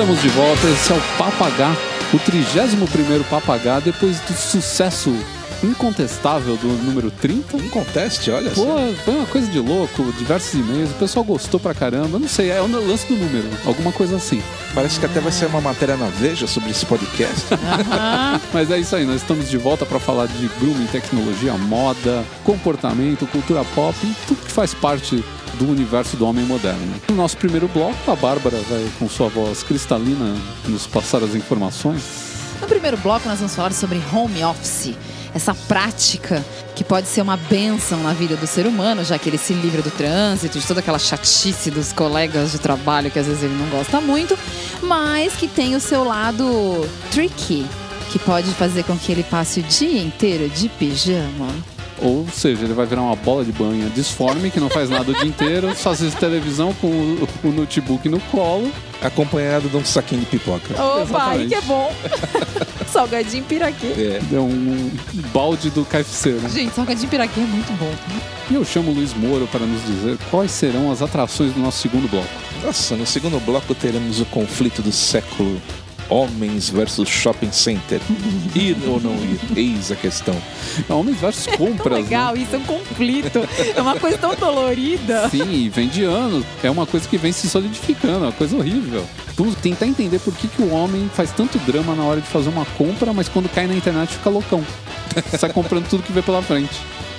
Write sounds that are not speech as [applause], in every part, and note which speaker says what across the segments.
Speaker 1: Estamos de volta, esse é o Papagá, o 31º Papagá, depois do sucesso incontestável do número 30.
Speaker 2: Um conteste, olha
Speaker 1: Pô,
Speaker 2: só.
Speaker 1: foi uma coisa de louco, diversos e-mails, o pessoal gostou pra caramba, não sei, é o lance do número, alguma coisa assim.
Speaker 2: Parece que até vai ser uma matéria na Veja sobre esse podcast. [laughs] [laughs]
Speaker 1: Mas é isso aí, nós estamos de volta pra falar de grooming, tecnologia, moda, comportamento, cultura pop e tudo que faz parte do universo do homem moderno. No nosso primeiro bloco, a Bárbara vai com sua voz cristalina nos passar as informações.
Speaker 3: No primeiro bloco, nós vamos falar sobre home office. Essa prática que pode ser uma benção na vida do ser humano, já que ele se livra do trânsito, de toda aquela chatice dos colegas de trabalho que às vezes ele não gosta muito, mas que tem o seu lado tricky, que pode fazer com que ele passe o dia inteiro de pijama.
Speaker 1: Ou seja, ele vai virar uma bola de banha disforme que não faz nada o dia inteiro, só assiste televisão com o, o notebook no colo.
Speaker 2: acompanhado de um saquinho de pipoca.
Speaker 3: Opa, aí que é bom! [laughs] Salgadinho piraquê.
Speaker 2: É.
Speaker 1: Deu um balde do KFC, né?
Speaker 3: Gente, salgadinho piraquê é muito bom.
Speaker 1: E eu chamo o Luiz Moro para nos dizer quais serão as atrações do nosso segundo bloco.
Speaker 2: Nossa, no segundo bloco teremos o conflito do século. Homens versus shopping center. [laughs] Ir ou não ir? Eis a questão.
Speaker 1: É Homens versus
Speaker 3: Tão
Speaker 1: compras,
Speaker 3: legal, isso é um conflito. É uma coisa tão dolorida.
Speaker 1: né? Sim, vem de anos. É uma coisa que vem se solidificando, é uma coisa horrível. Vamos tentar entender por que, que o homem faz tanto drama na hora de fazer uma compra, mas quando cai na internet fica loucão. Sai comprando tudo que vê pela frente.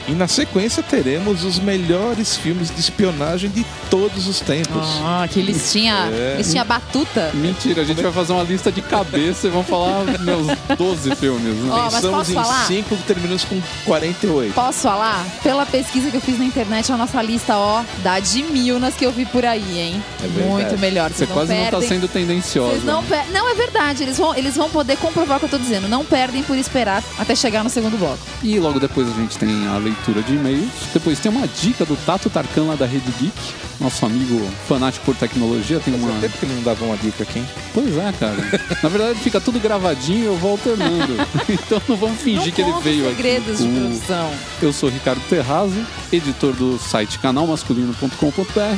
Speaker 2: E na sequência teremos os melhores filmes de espionagem de todos os tempos.
Speaker 3: Ah, que listinha,
Speaker 2: É.
Speaker 3: listinha batuta.
Speaker 1: Mentira, a gente vai fazer uma lista de cabeça e vamos falar meus 12 filmes. Né?
Speaker 3: Mas
Speaker 2: Pensamos
Speaker 3: posso
Speaker 2: em
Speaker 3: falar?
Speaker 2: 5 e terminamos com 48.
Speaker 3: Posso falar? Pela pesquisa que eu fiz na internet, a nossa lista, ó, dá de mil nas que eu vi por aí, hein?
Speaker 2: É verdade.
Speaker 3: Muito melhor.
Speaker 1: Você
Speaker 3: Vocês não
Speaker 1: quase não
Speaker 3: perdem.
Speaker 1: tá sendo tendenciosa.
Speaker 3: Não per... Não, é verdade. Eles vão, eles vão poder comprovar o que eu tô dizendo. Não perdem por esperar até chegar no segundo bloco.
Speaker 1: E logo depois a gente tem a leitura de e-mails. Depois tem uma dica do Tato Tarkan lá da Rede Geek. Nosso amigo fanático por tecnologia. Tem
Speaker 2: Fazia
Speaker 1: uma.
Speaker 2: tempo que ele não dava uma dica aqui, hein?
Speaker 1: Pois é, cara. Na verdade fica tudo gravadinho e eu vou alternando. então não vamos fingir
Speaker 3: não
Speaker 1: que ele veio
Speaker 3: segredos
Speaker 1: aqui.
Speaker 3: de
Speaker 1: O-
Speaker 3: produção.
Speaker 1: Eu sou Ricardo Terrazzi, editor do site canalmasculino.com.br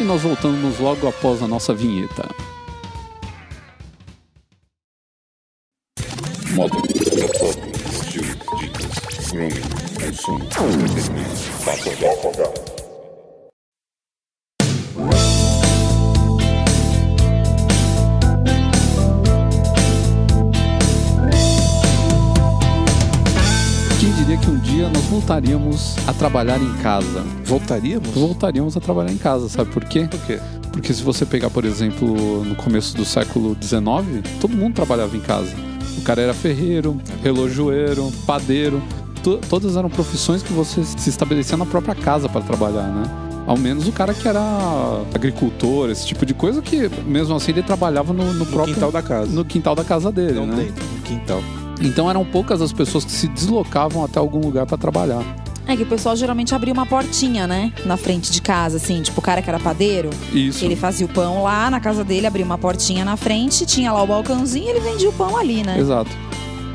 Speaker 1: e nós voltamos logo após a nossa vinheta.
Speaker 4: Dicas, grooming,
Speaker 1: Quem diria que um dia nós voltaríamos a trabalhar em casa?
Speaker 2: Voltaríamos?
Speaker 1: Voltaríamos a trabalhar em casa, sabe por quê?
Speaker 2: Por quê?
Speaker 1: Porque se você pegar, por exemplo, no começo do século XIX, todo mundo trabalhava em casa. O cara era ferreiro, relojoeiro, padeiro. To- todas eram profissões que você se estabelecia na própria casa para trabalhar, né? Ao menos o cara que era agricultor, esse tipo de coisa, que mesmo assim ele trabalhava no, no
Speaker 2: No
Speaker 1: próprio
Speaker 2: quintal da casa.
Speaker 1: no quintal da casa dele,
Speaker 2: Não
Speaker 1: né?
Speaker 2: dentro, no quintal.
Speaker 1: Então eram poucas as pessoas que se deslocavam até algum lugar para trabalhar.
Speaker 3: É que o pessoal geralmente abria uma portinha, né? Na frente de casa, assim. Tipo, o cara que era padeiro,
Speaker 1: Isso.
Speaker 3: ele fazia o pão lá na casa dele, abria uma portinha na frente, tinha lá o balcãozinho e ele vendia o pão ali, né?
Speaker 1: Exato.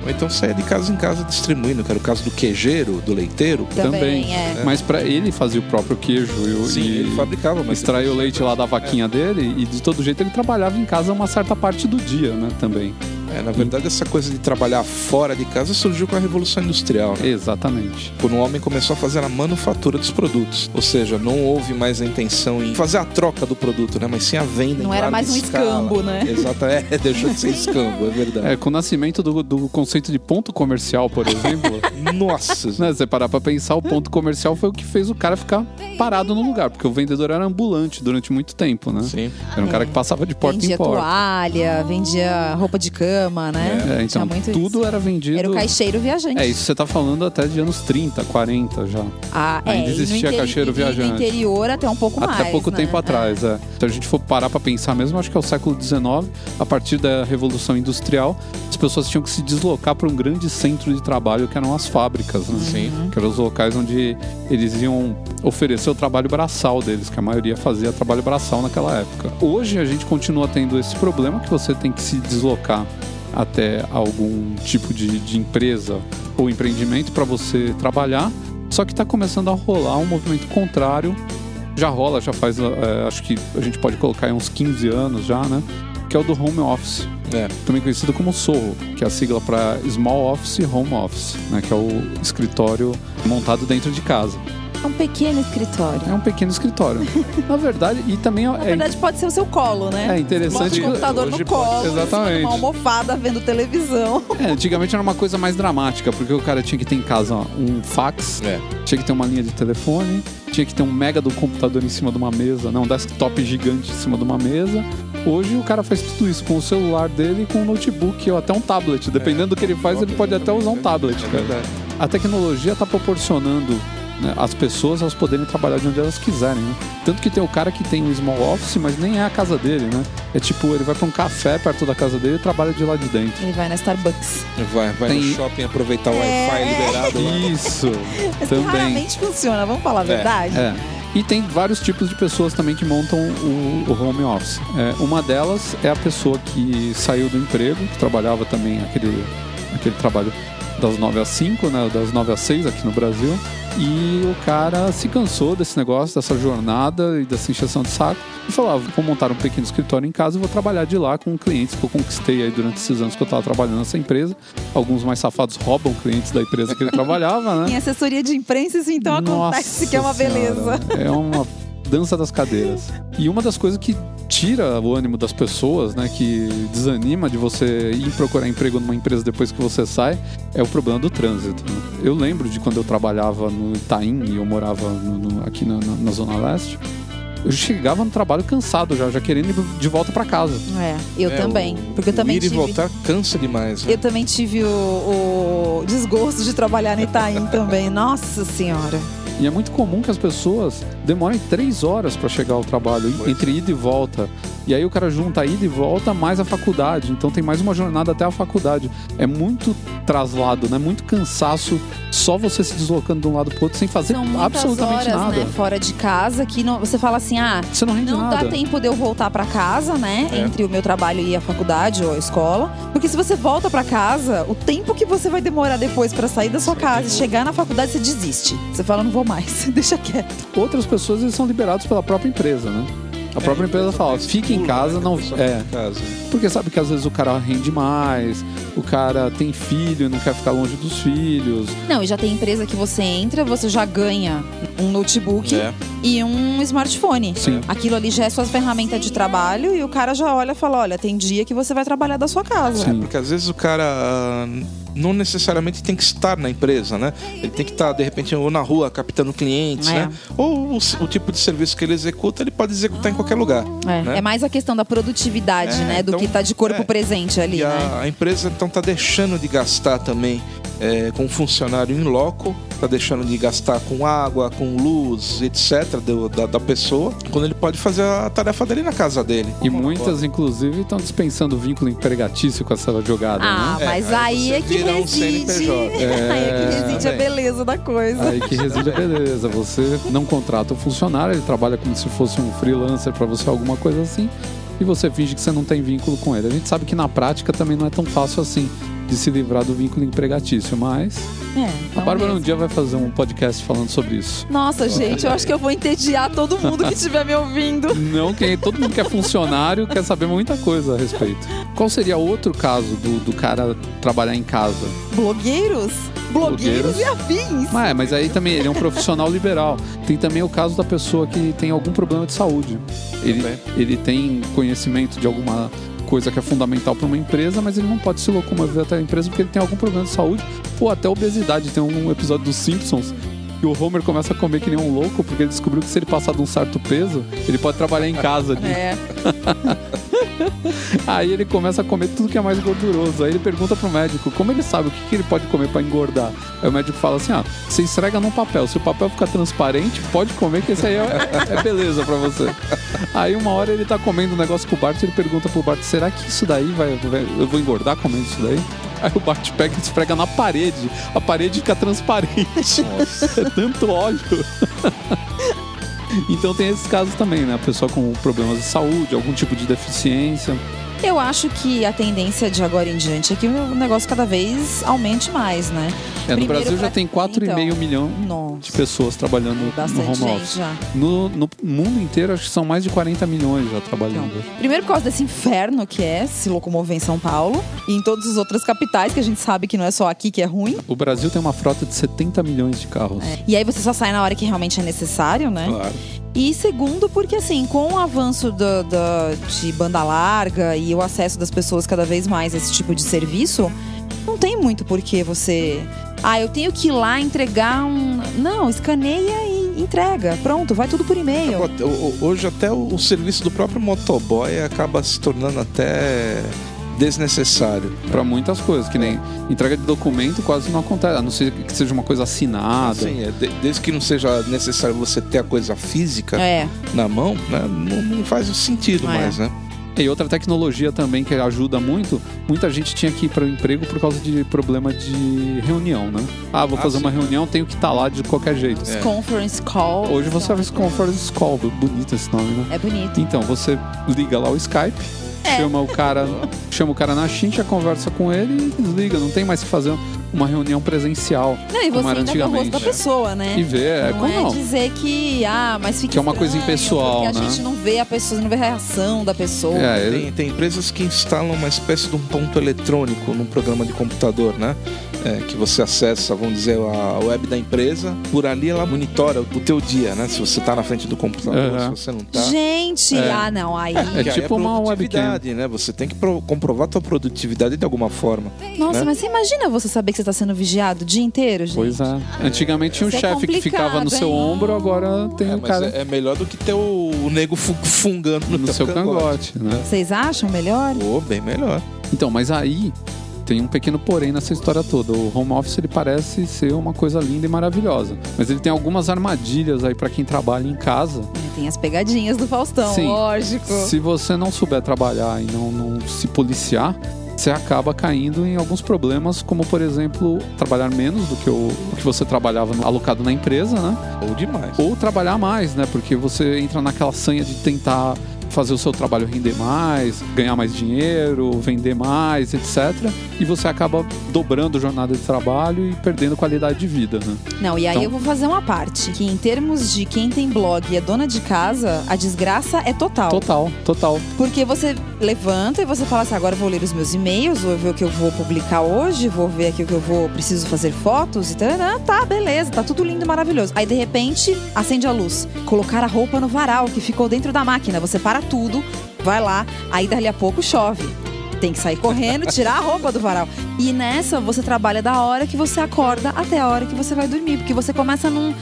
Speaker 2: Ou então saia de casa em casa distribuindo, que era o caso do quejeiro, do leiteiro.
Speaker 3: Também, é.
Speaker 1: Mas para ele fazia o próprio queijo e,
Speaker 2: Sim,
Speaker 1: e
Speaker 2: ele fabricava, mas
Speaker 1: extraía o leite lá da vaquinha dele e de todo jeito ele trabalhava em casa uma certa parte do dia, né, também.
Speaker 2: É, na verdade, essa coisa de trabalhar fora de casa surgiu com a Revolução Industrial, né?
Speaker 1: Exatamente.
Speaker 2: Quando o homem começou a fazer a manufatura dos produtos. Ou seja, não houve mais a intenção em fazer a troca do produto, né? Mas sim a venda
Speaker 3: Não
Speaker 2: em
Speaker 3: era mais um
Speaker 2: escala.
Speaker 3: escambo, né?
Speaker 2: Exato, é, [laughs] deixou de ser escambo, é verdade.
Speaker 1: É, com o nascimento do, do conceito de ponto comercial, por exemplo, [laughs]
Speaker 2: Nossa,
Speaker 1: né, você parar pra pensar, o ponto comercial foi o que fez o cara ficar parado no lugar, porque o vendedor era ambulante durante muito tempo, né?
Speaker 2: sim.
Speaker 1: Era um cara que passava de porta
Speaker 3: vendia
Speaker 1: em porta.
Speaker 3: toalha, vendia roupa de cama, né?
Speaker 1: É,
Speaker 3: Tinha
Speaker 1: então
Speaker 3: muito
Speaker 1: tudo
Speaker 3: isso.
Speaker 1: era vendido.
Speaker 3: Era o caixeiro viajante.
Speaker 1: É, isso você tá falando até de anos 30, 40 já.
Speaker 3: Ah, é,
Speaker 1: Ainda
Speaker 3: no
Speaker 1: existia
Speaker 3: interi-
Speaker 1: caixeiro viajante.
Speaker 3: No interior até um pouco mais.
Speaker 1: Até pouco
Speaker 3: né?
Speaker 1: tempo atrás, é. Se a gente for parar pra pensar mesmo, acho que é o século XIX, a partir da Revolução Industrial, as pessoas tinham que se deslocar para um grande centro de trabalho que eram as fábricas, né?
Speaker 2: Sim.
Speaker 1: Que eram os locais onde eles iam oferecer o trabalho braçal deles, que a maioria fazia trabalho braçal naquela época. Hoje a gente continua tendo esse problema que você tem que se deslocar até algum tipo de, de empresa ou empreendimento para você trabalhar. Só que está começando a rolar um movimento contrário. Já rola, já faz, eh, acho que a gente pode colocar aí uns 15 anos já, né? que é o do home office.
Speaker 2: É.
Speaker 1: Também conhecido como SOHO, que é a sigla para Small Office Home Office, né? que é o escritório montado dentro de casa.
Speaker 3: É um pequeno escritório.
Speaker 1: É um pequeno escritório. [laughs] Na verdade, e também
Speaker 3: Na
Speaker 1: é,
Speaker 3: verdade, pode ser o seu colo, né?
Speaker 1: é
Speaker 3: Bota
Speaker 1: interessante.
Speaker 3: o computador
Speaker 2: hoje
Speaker 3: no
Speaker 2: pode-
Speaker 3: colo, em cima
Speaker 1: Exatamente.
Speaker 3: de uma almofada vendo televisão.
Speaker 1: É, antigamente era uma coisa mais dramática, porque o cara tinha que ter em casa ó, um fax,
Speaker 2: É.
Speaker 1: tinha que ter uma linha de telefone, tinha que ter um mega do computador em cima de uma mesa, não, um desktop gigante em cima de uma mesa. Hoje o cara faz tudo isso com o celular dele, com um notebook ou até um tablet. Dependendo do que ele faz, ele pode até usar um tablet,
Speaker 2: É
Speaker 1: cara.
Speaker 2: verdade.
Speaker 1: A tecnologia está proporcionando as pessoas elas poderem trabalhar de onde elas quiserem, né? Tanto que tem o cara que tem um small office, mas nem é a casa dele, né? É tipo, ele vai para um café perto da casa dele e trabalha de lá de dentro.
Speaker 3: Ele vai na Starbucks.
Speaker 2: Vai, vai
Speaker 1: Tem-
Speaker 2: no shopping aproveitar o
Speaker 3: É.
Speaker 2: Wi-Fi liberado lá.
Speaker 1: Isso! [laughs]
Speaker 3: Mas que
Speaker 1: Também.
Speaker 3: raramente funciona, vamos falar a verdade?
Speaker 1: É. E tem vários tipos de pessoas também que montam o, o home office. É, uma delas é a pessoa que saiu do emprego, que trabalhava também aquele, aquele trabalho das 9 às 5, né, das 9 às 6 aqui no Brasil. E o cara se cansou desse negócio, dessa jornada e dessa encheção de saco. E falou: ah, vou montar um pequeno escritório em casa e vou trabalhar de lá com clientes que eu conquistei aí durante esses anos que eu estava trabalhando nessa empresa. Alguns mais safados roubam clientes da empresa que ele trabalhava, né? [laughs]
Speaker 3: Em assessoria de imprensa, isso então acontece, que é uma
Speaker 1: Nossa
Speaker 3: beleza.
Speaker 1: Senhora, É uma dança das cadeiras. E uma das coisas que tira o ânimo das pessoas, né, que desanima de você ir procurar emprego numa empresa depois que você sai, é o problema do trânsito. né? Eu lembro de quando eu trabalhava no Itaim e eu morava no- no- aqui na, na- na Zona Leste. Eu chegava no trabalho cansado já, já querendo ir de volta para casa.
Speaker 3: É, eu
Speaker 2: É,
Speaker 3: também.
Speaker 2: o-
Speaker 3: Porque eu
Speaker 2: o
Speaker 3: também
Speaker 2: ir
Speaker 3: tive.
Speaker 2: e voltar cansa demais. né?
Speaker 3: Eu também tive o, o desgosto de trabalhar no Itaim também. Nossa senhora.
Speaker 1: E é muito comum que as pessoas demorem três horas para chegar ao trabalho,
Speaker 2: Pois
Speaker 1: entre ida e volta. E aí o cara junta a ida e volta mais a faculdade. Então tem mais uma jornada até a faculdade. É muito traslado, né? Muito cansaço só você se deslocando de um lado pro outro sem fazer
Speaker 3: São
Speaker 1: absolutamente
Speaker 3: horas,
Speaker 1: nada.
Speaker 3: né, fora de casa que não, você fala assim, ah,
Speaker 1: Você não rende
Speaker 3: não
Speaker 1: nada.
Speaker 3: dá tempo de eu voltar pra casa, né?
Speaker 2: É.
Speaker 3: Entre o meu trabalho e a faculdade ou a escola. Porque se você volta pra casa, o tempo que você vai demorar depois pra sair da sua casa e chegar na faculdade, você desiste. Você fala, não vou mais, [laughs] deixa quieto.
Speaker 1: Outras pessoas eles são liberados pela própria empresa, né? A própria
Speaker 2: É,
Speaker 1: empresa fala, fica em casa,
Speaker 2: né,
Speaker 1: não. É,
Speaker 2: casa.
Speaker 1: porque sabe que às vezes o cara rende mais, o cara tem filho e não quer ficar longe dos filhos.
Speaker 3: Não, e já tem empresa que você entra, você já ganha um notebook
Speaker 2: É.
Speaker 3: e um smartphone.
Speaker 1: Sim.
Speaker 3: Aquilo ali já é sua ferramenta de trabalho e o cara já olha e fala: olha, tem dia que você vai trabalhar da sua casa.
Speaker 1: Sim.
Speaker 2: Porque às vezes o cara ah, não necessariamente tem que estar na empresa, né? Ele tem que estar, de repente, ou na rua captando clientes,
Speaker 3: É.
Speaker 2: né? Ou o, o tipo de serviço que ele executa, ele pode executar em qualquer lugar.
Speaker 3: É,
Speaker 2: né?
Speaker 3: é mais a questão da produtividade,
Speaker 2: É,
Speaker 3: né? Do
Speaker 2: então,
Speaker 3: que tá de corpo
Speaker 2: é.
Speaker 3: presente ali,
Speaker 2: E
Speaker 3: né?
Speaker 2: a, a empresa então tá deixando de gastar também é, com funcionário em loco, tá deixando de gastar com água, com luz, etc. do- da, da pessoa, quando ele pode fazer a tarefa dele na casa dele.
Speaker 1: E muitas, inclusive, estão dispensando o vínculo empregatício com essa jogada,
Speaker 3: Ah,
Speaker 1: né?
Speaker 2: É,
Speaker 3: mas
Speaker 2: aí
Speaker 3: aí
Speaker 2: você
Speaker 3: é que
Speaker 2: vira um
Speaker 3: reside.
Speaker 2: CNPJ.
Speaker 3: aí é que [laughs] reside a beleza da coisa.
Speaker 1: Aí que reside a beleza. Você não contrata o funcionário, ele trabalha como se fosse um freelancer pra você, alguma coisa assim, e você finge que você não tem vínculo com ele. A gente sabe que na prática também não é tão fácil assim de se livrar do vínculo empregatício, mas
Speaker 3: É,
Speaker 1: a Bárbara um
Speaker 3: mesmo.
Speaker 1: dia vai fazer um podcast falando sobre isso.
Speaker 3: Nossa, [laughs] gente, eu acho que eu vou entediar todo mundo que estiver me ouvindo. [laughs]
Speaker 1: Não, quem, todo mundo que é funcionário quer saber muita coisa a respeito. Qual seria outro caso do, do cara trabalhar em casa?
Speaker 3: Blogueiros? Blogueiros,
Speaker 1: Blogueiros.
Speaker 3: e afins.
Speaker 1: Mas, é, mas aí também ele é um profissional liberal. Tem também o caso da pessoa que tem algum problema de saúde. Ele, ele tem conhecimento de alguma coisa que é fundamental para uma empresa, mas ele não pode se locomover até a empresa porque ele tem algum problema de saúde ou até obesidade. Tem um episódio dos Simpsons que o Homer começa a comer que nem um louco porque ele descobriu que se ele passar de um certo peso, ele pode trabalhar em casa. de- [laughs]
Speaker 3: É. [laughs]
Speaker 1: Aí ele começa a comer tudo que é mais gorduroso. Aí ele pergunta pro médico como ele sabe o que, que ele pode comer para engordar. Aí o médico fala assim: ah, você esfrega num papel. Se o papel ficar transparente, pode comer, que esse aí é, é beleza pra você. Aí uma hora ele tá comendo um negócio com o Bart e ele pergunta pro Bart: será que isso daí vai, vai- Eu vou engordar comendo isso daí? Aí o Bart pega e esfrega na parede. A parede fica transparente. é tanto óleo. Então tem esses casos também, né? A pessoa com problemas de saúde, algum tipo de deficiência.
Speaker 3: Eu acho que a tendência de agora em diante é que o negócio cada vez aumente mais, né?
Speaker 1: É, no
Speaker 3: Primeiro
Speaker 1: Brasil já
Speaker 3: pra-
Speaker 1: tem 4,5
Speaker 3: Então.
Speaker 1: milhão de
Speaker 3: Nossa,
Speaker 1: pessoas trabalhando no home office.
Speaker 3: já.
Speaker 1: No, no mundo inteiro, acho que são mais de 40 milhões já trabalhando.
Speaker 3: Então, primeiro por causa desse inferno que é se locomover em São Paulo e em todas as outras capitais, que a gente sabe que não é só aqui que é ruim.
Speaker 1: O Brasil tem uma frota de 70 milhões de carros.
Speaker 3: E aí você só sai na hora que realmente é necessário, né?
Speaker 2: Claro.
Speaker 3: E segundo, porque assim, com o avanço do- do- de banda larga e o acesso das pessoas cada vez mais a esse tipo de serviço, não tem muito por que você. Ah, eu tenho que ir lá entregar um. Não, escaneia e entrega. Pronto, vai tudo por e-mail.
Speaker 2: Hoje até o, o serviço do próprio motoboy acaba se tornando até desnecessário.
Speaker 1: Pra muitas coisas, que nem entrega de documento quase não acontece, a não ser que seja uma coisa assinada.
Speaker 2: Assim, é, de- desde que não seja necessário você ter a coisa física
Speaker 3: É.
Speaker 2: na mão, né, não, não faz sentido
Speaker 3: É.
Speaker 2: mais, né?
Speaker 1: E outra tecnologia também que ajuda muito, muita gente tinha que ir para o emprego por causa de problema de reunião, né? Ah, vou
Speaker 2: Ah,
Speaker 1: fazer
Speaker 2: sim.
Speaker 1: uma reunião, tenho que estar lá de qualquer jeito.
Speaker 2: É.
Speaker 3: Conference call.
Speaker 1: Hoje você faz conference call, bonito esse nome, né?
Speaker 3: É bonito.
Speaker 1: Então, você liga lá o Skype,
Speaker 3: É.
Speaker 1: chama o cara, chama o cara na chincha, conversa com ele e desliga. Não tem mais que fazer uma reunião presencial.
Speaker 3: Não, e
Speaker 1: como
Speaker 3: você
Speaker 1: era
Speaker 3: ainda o rosto da pessoa, né?
Speaker 1: E ver, é
Speaker 3: não
Speaker 1: como
Speaker 3: é
Speaker 1: não.
Speaker 3: dizer que, ah, mas fica
Speaker 1: Que é uma coisa impessoal,
Speaker 3: porque a
Speaker 1: né?
Speaker 3: gente não vê a pessoa, não vê a reação da pessoa.
Speaker 1: É, ele-
Speaker 2: Tem, tem empresas que instalam uma espécie de um ponto eletrônico num programa de computador, né? É, que você acessa, vamos dizer, a web da empresa. Por ali ela monitora o teu dia, né? Se você tá na frente do computador,
Speaker 1: Uhum.
Speaker 2: se você não tá.
Speaker 3: Gente,
Speaker 1: É.
Speaker 3: ah, não, aí.
Speaker 1: É
Speaker 2: Que aí
Speaker 1: tipo uma
Speaker 2: produtividade, né? Você tem que pro- comprovar tua produtividade de alguma forma.
Speaker 3: Nossa,
Speaker 2: né?
Speaker 3: mas você imagina você saber que você tá sendo vigiado o dia inteiro, gente?
Speaker 1: Pois é. Antigamente tinha um
Speaker 3: Isso é
Speaker 1: chefe que ficava no seu
Speaker 3: hein?
Speaker 1: ombro, agora tem
Speaker 2: É,
Speaker 1: um
Speaker 2: mas
Speaker 1: cara
Speaker 2: é, é melhor do que ter o, o nego fu- fungando no,
Speaker 1: no
Speaker 2: teu
Speaker 1: seu cangote, né?
Speaker 3: Vocês acham melhor?
Speaker 2: Pô, bem melhor.
Speaker 1: Então, mas aí tem um pequeno porém nessa história toda. O home office ele parece ser uma coisa linda e maravilhosa, mas ele tem algumas armadilhas aí pra quem trabalha em casa.
Speaker 3: Tem as pegadinhas do Faustão,
Speaker 1: Sim.
Speaker 3: lógico.
Speaker 1: Se você não souber trabalhar e não, não se policiar, você acaba caindo em alguns problemas, como por exemplo, trabalhar menos do que o, o que você trabalhava no- alocado na empresa, né?
Speaker 2: Ou demais.
Speaker 1: Ou trabalhar mais, né? Porque você entra naquela sanha de tentar fazer o seu trabalho render mais, ganhar mais dinheiro, vender mais, etc. E você acaba dobrando a jornada de trabalho e perdendo qualidade de vida, né?
Speaker 3: Não, e aí
Speaker 1: Então-
Speaker 3: eu vou fazer uma parte. Que em termos de quem tem blog e é dona de casa, a desgraça é total.
Speaker 1: Total, total.
Speaker 3: Porque você levanta e você fala assim, agora vou ler os meus e-mails, vou ver o que eu vou publicar hoje, vou ver aqui o que eu vou, preciso fazer fotos e tal. Tá, beleza, tá tudo lindo, maravilhoso. Aí de repente, acende a luz. Colocar a roupa no varal que ficou dentro da máquina. Você para tudo, vai lá, aí dali a pouco chove. Tem que sair correndo, [laughs] tirar a roupa do varal. E nessa você trabalha da hora que você acorda até a hora que você vai dormir. Porque você começa num.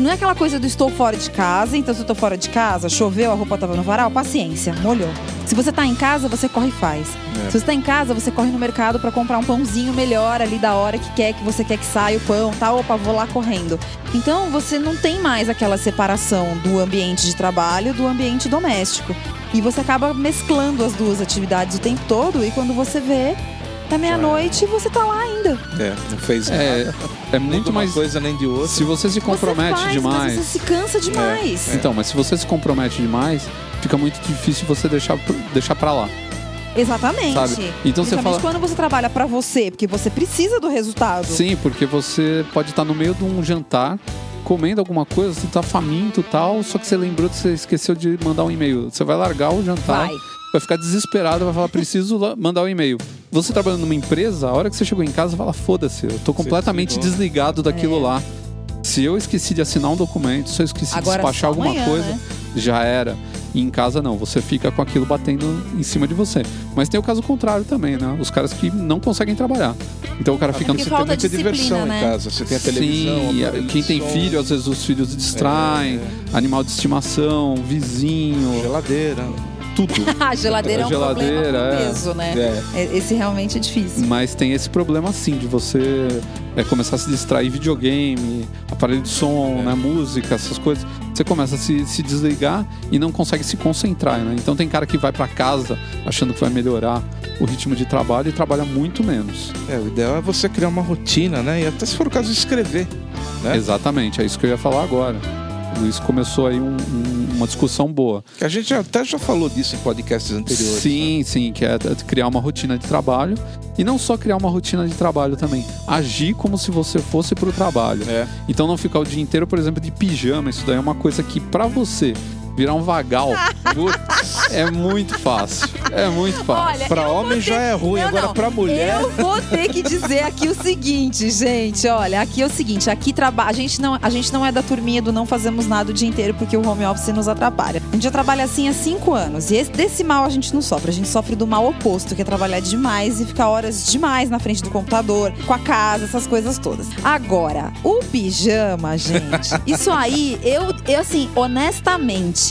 Speaker 3: Não é aquela coisa do estou fora de casa, então se eu tô fora de casa, choveu, a roupa tava no varal, paciência, molhou. Se você tá em casa, você corre e faz.
Speaker 2: É.
Speaker 3: Se você tá em casa, você corre no mercado pra comprar um pãozinho melhor ali da hora que quer, que você quer que saia o pão, tá? Opa, vou lá correndo. Então você não tem mais aquela separação do ambiente de trabalho do ambiente doméstico. E você acaba mesclando as duas atividades o tempo todo e quando você vê, é meia-noite e você tá lá ainda.
Speaker 2: É, não fez
Speaker 1: É,
Speaker 2: nada.
Speaker 1: é muito mais.
Speaker 2: coisa nem de outra.
Speaker 1: Se você se compromete
Speaker 3: você faz,
Speaker 1: demais.
Speaker 3: Mas você se cansa demais.
Speaker 1: Então, mas se você se compromete demais, fica muito difícil você deixar, deixar pra lá.
Speaker 3: Exatamente.
Speaker 1: Sabe? Então você fala-
Speaker 3: quando você trabalha pra você, porque você precisa do resultado.
Speaker 1: Sim, porque você pode estar no meio de um jantar, comendo alguma coisa, você tá faminto e tal, só que você lembrou que você esqueceu de mandar um e-mail. Você vai largar o jantar,
Speaker 3: Vai.
Speaker 1: vai ficar desesperado, vai falar, preciso mandar um e-mail. Você trabalhando numa empresa, a hora que você chegou em casa, fala, foda-se, eu tô completamente desligado daquilo
Speaker 3: É.
Speaker 1: lá. Se eu esqueci de assinar um documento, se eu esqueci de
Speaker 3: Agora
Speaker 1: despachar
Speaker 3: só
Speaker 1: alguma
Speaker 3: amanhã,
Speaker 1: coisa,
Speaker 3: né?
Speaker 1: Já era. E em casa não, você fica com aquilo batendo em cima de você. Mas tem o caso contrário também, né? Os caras que não conseguem trabalhar. Então o cara fica
Speaker 3: porque
Speaker 2: Você
Speaker 3: falta
Speaker 2: tem muita
Speaker 3: disciplina,
Speaker 2: diversão
Speaker 3: né?
Speaker 2: em casa. Você tem a televisão.
Speaker 1: Sim, a- quem tem filho, às vezes os filhos distraem,
Speaker 2: É.
Speaker 1: animal de estimação, vizinho,
Speaker 2: Geladeira.
Speaker 1: Tudo. [laughs]
Speaker 3: A geladeira é um
Speaker 1: Geladeira,
Speaker 3: problema
Speaker 1: é.
Speaker 3: com peso, né?
Speaker 2: É.
Speaker 3: É, Esse realmente é difícil.
Speaker 1: Mas tem esse problema sim de você é, começar a se distrair videogame, aparelho de som,
Speaker 2: É.
Speaker 1: né, música, essas coisas. Você começa a se, se desligar e não consegue se concentrar, né? Então tem cara que vai pra casa achando que vai melhorar o ritmo de trabalho e trabalha muito menos.
Speaker 2: É, o ideal é você criar uma rotina, né? E até se for o caso, escrever. É.
Speaker 1: Exatamente, é isso que eu ia falar agora. Luiz começou aí um- um- uma discussão boa.
Speaker 2: A gente até já falou disso em podcasts anteriores.
Speaker 1: Sim, sim, que é criar uma rotina de trabalho. E não só criar uma rotina de trabalho também. Agir como se você fosse pro trabalho.
Speaker 2: É.
Speaker 1: Então não ficar o dia inteiro, por exemplo, de pijama. Isso daí é uma coisa que, pra você virar um vagal, [laughs] é muito fácil. É muito fácil.
Speaker 3: Olha,
Speaker 2: Pra homem já
Speaker 3: ter-
Speaker 2: é ruim,
Speaker 3: Não,
Speaker 2: agora
Speaker 3: não.
Speaker 2: pra mulher.
Speaker 3: Eu vou ter que dizer aqui o seguinte, gente. Olha, aqui é o seguinte, aqui traba... a gente não, a gente não é da turminha do não fazemos nada o dia inteiro porque o home office nos atrapalha. A gente já trabalha assim há cinco anos e esse, desse mal a gente não sofre. A gente sofre do mal oposto, que é trabalhar demais e ficar horas demais na frente do computador, com a casa, essas coisas todas. Agora, o pijama, gente, [laughs] isso aí, eu, eu assim, honestamente,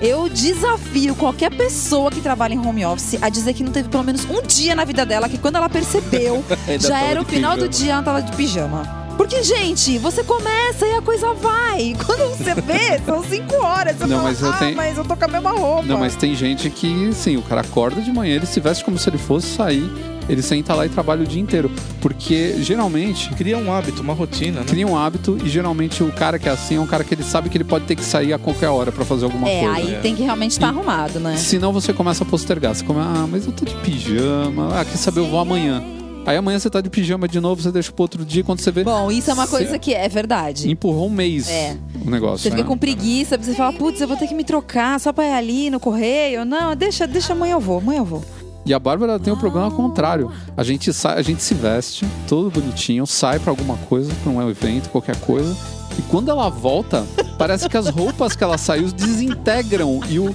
Speaker 3: eu desafio qualquer pessoa que trabalha em home office a dizer que não teve pelo menos um dia na vida dela que quando ela percebeu, [laughs] já era o final do
Speaker 2: pijama.
Speaker 3: dia, ela tava de pijama. Porque, gente, você começa e a coisa vai. [laughs] Quando você vê, são cinco horas. Você
Speaker 1: Não,
Speaker 3: fala,
Speaker 1: mas eu
Speaker 3: ah,
Speaker 1: tenho-
Speaker 3: mas eu tô com a mesma roupa.
Speaker 1: Não, mas tem gente que, sim, o cara acorda de manhã, ele se veste como se ele fosse sair, ele senta lá e trabalha o dia inteiro. Porque geralmente
Speaker 2: Cria um hábito, uma rotina, né?
Speaker 1: cria um hábito e geralmente o cara que é assim é um cara que ele sabe que ele pode ter que sair a qualquer hora pra fazer alguma
Speaker 3: É,
Speaker 1: coisa.
Speaker 3: aí
Speaker 2: É.
Speaker 3: tem que realmente estar
Speaker 1: E-
Speaker 3: arrumado, né?
Speaker 1: Senão você começa a postergar. Você começa, ah, mas eu tô de pijama. Ah, quer saber, eu vou amanhã. Aí amanhã você tá de pijama de novo, você deixa pro outro dia, quando você vê.
Speaker 3: Bom, isso é uma coisa que é verdade.
Speaker 1: Empurrou um mês
Speaker 3: É.
Speaker 1: o negócio.
Speaker 3: Você fica
Speaker 1: né?
Speaker 3: com preguiça, você fala, putz, eu vou ter que me trocar só pra ir ali no correio. Não, deixa, deixa amanhã eu vou, amanhã eu vou.
Speaker 1: E a Bárbara tem o problema contrário. A gente sai, a gente se veste, todo bonitinho, sai pra alguma coisa, pra um evento, qualquer coisa. E quando ela volta, parece que as roupas que ela saiu desintegram. E o.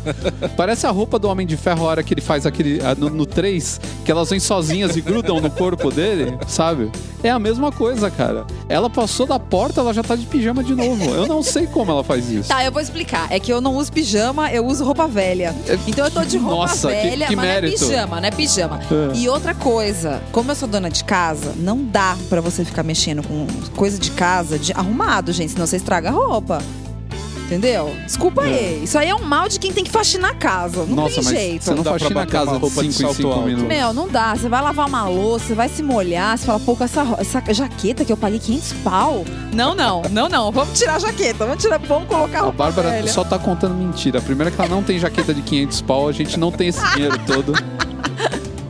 Speaker 1: Parece a roupa do Homem de Ferro, a hora que ele faz aquele. No, no 3, que elas vêm sozinhas e grudam no corpo dele, sabe? É a mesma coisa, cara. Ela passou da porta, ela já tá de pijama de novo. Eu não sei como ela faz isso.
Speaker 3: Tá, eu vou explicar. É que eu não uso pijama, eu uso roupa velha. Então eu tô de roupa
Speaker 1: Nossa, que-
Speaker 3: velha,
Speaker 1: que
Speaker 3: mas não é
Speaker 1: mérito.
Speaker 3: pijama, não é pijama.
Speaker 1: É.
Speaker 3: E outra coisa, como eu sou dona de casa, não dá pra você ficar mexendo com coisa de casa de arrumado, gente, senão você estraga a roupa. Entendeu? Desculpa aí. Isso aí é um mal de quem tem que faxinar a casa. Não
Speaker 1: Nossa,
Speaker 3: tem
Speaker 1: mas
Speaker 3: jeito.
Speaker 1: você não
Speaker 2: Não
Speaker 1: faxina a casa
Speaker 2: roupa de
Speaker 1: 5 em
Speaker 2: salto
Speaker 1: 5
Speaker 2: alto.
Speaker 1: minutos.
Speaker 3: Meu, não dá. Você vai lavar uma louça, você vai se molhar, você fala, pô, com essa, essa jaqueta que eu paguei 500 pau. Não, não, não, não. Vamos tirar a jaqueta, vamos, tirar, vamos colocar a
Speaker 1: A
Speaker 3: roupa
Speaker 1: Bárbara
Speaker 3: velha.
Speaker 1: só tá contando mentira. Primeiro que ela não tem jaqueta de 500 pau, a gente não tem esse dinheiro todo. [laughs]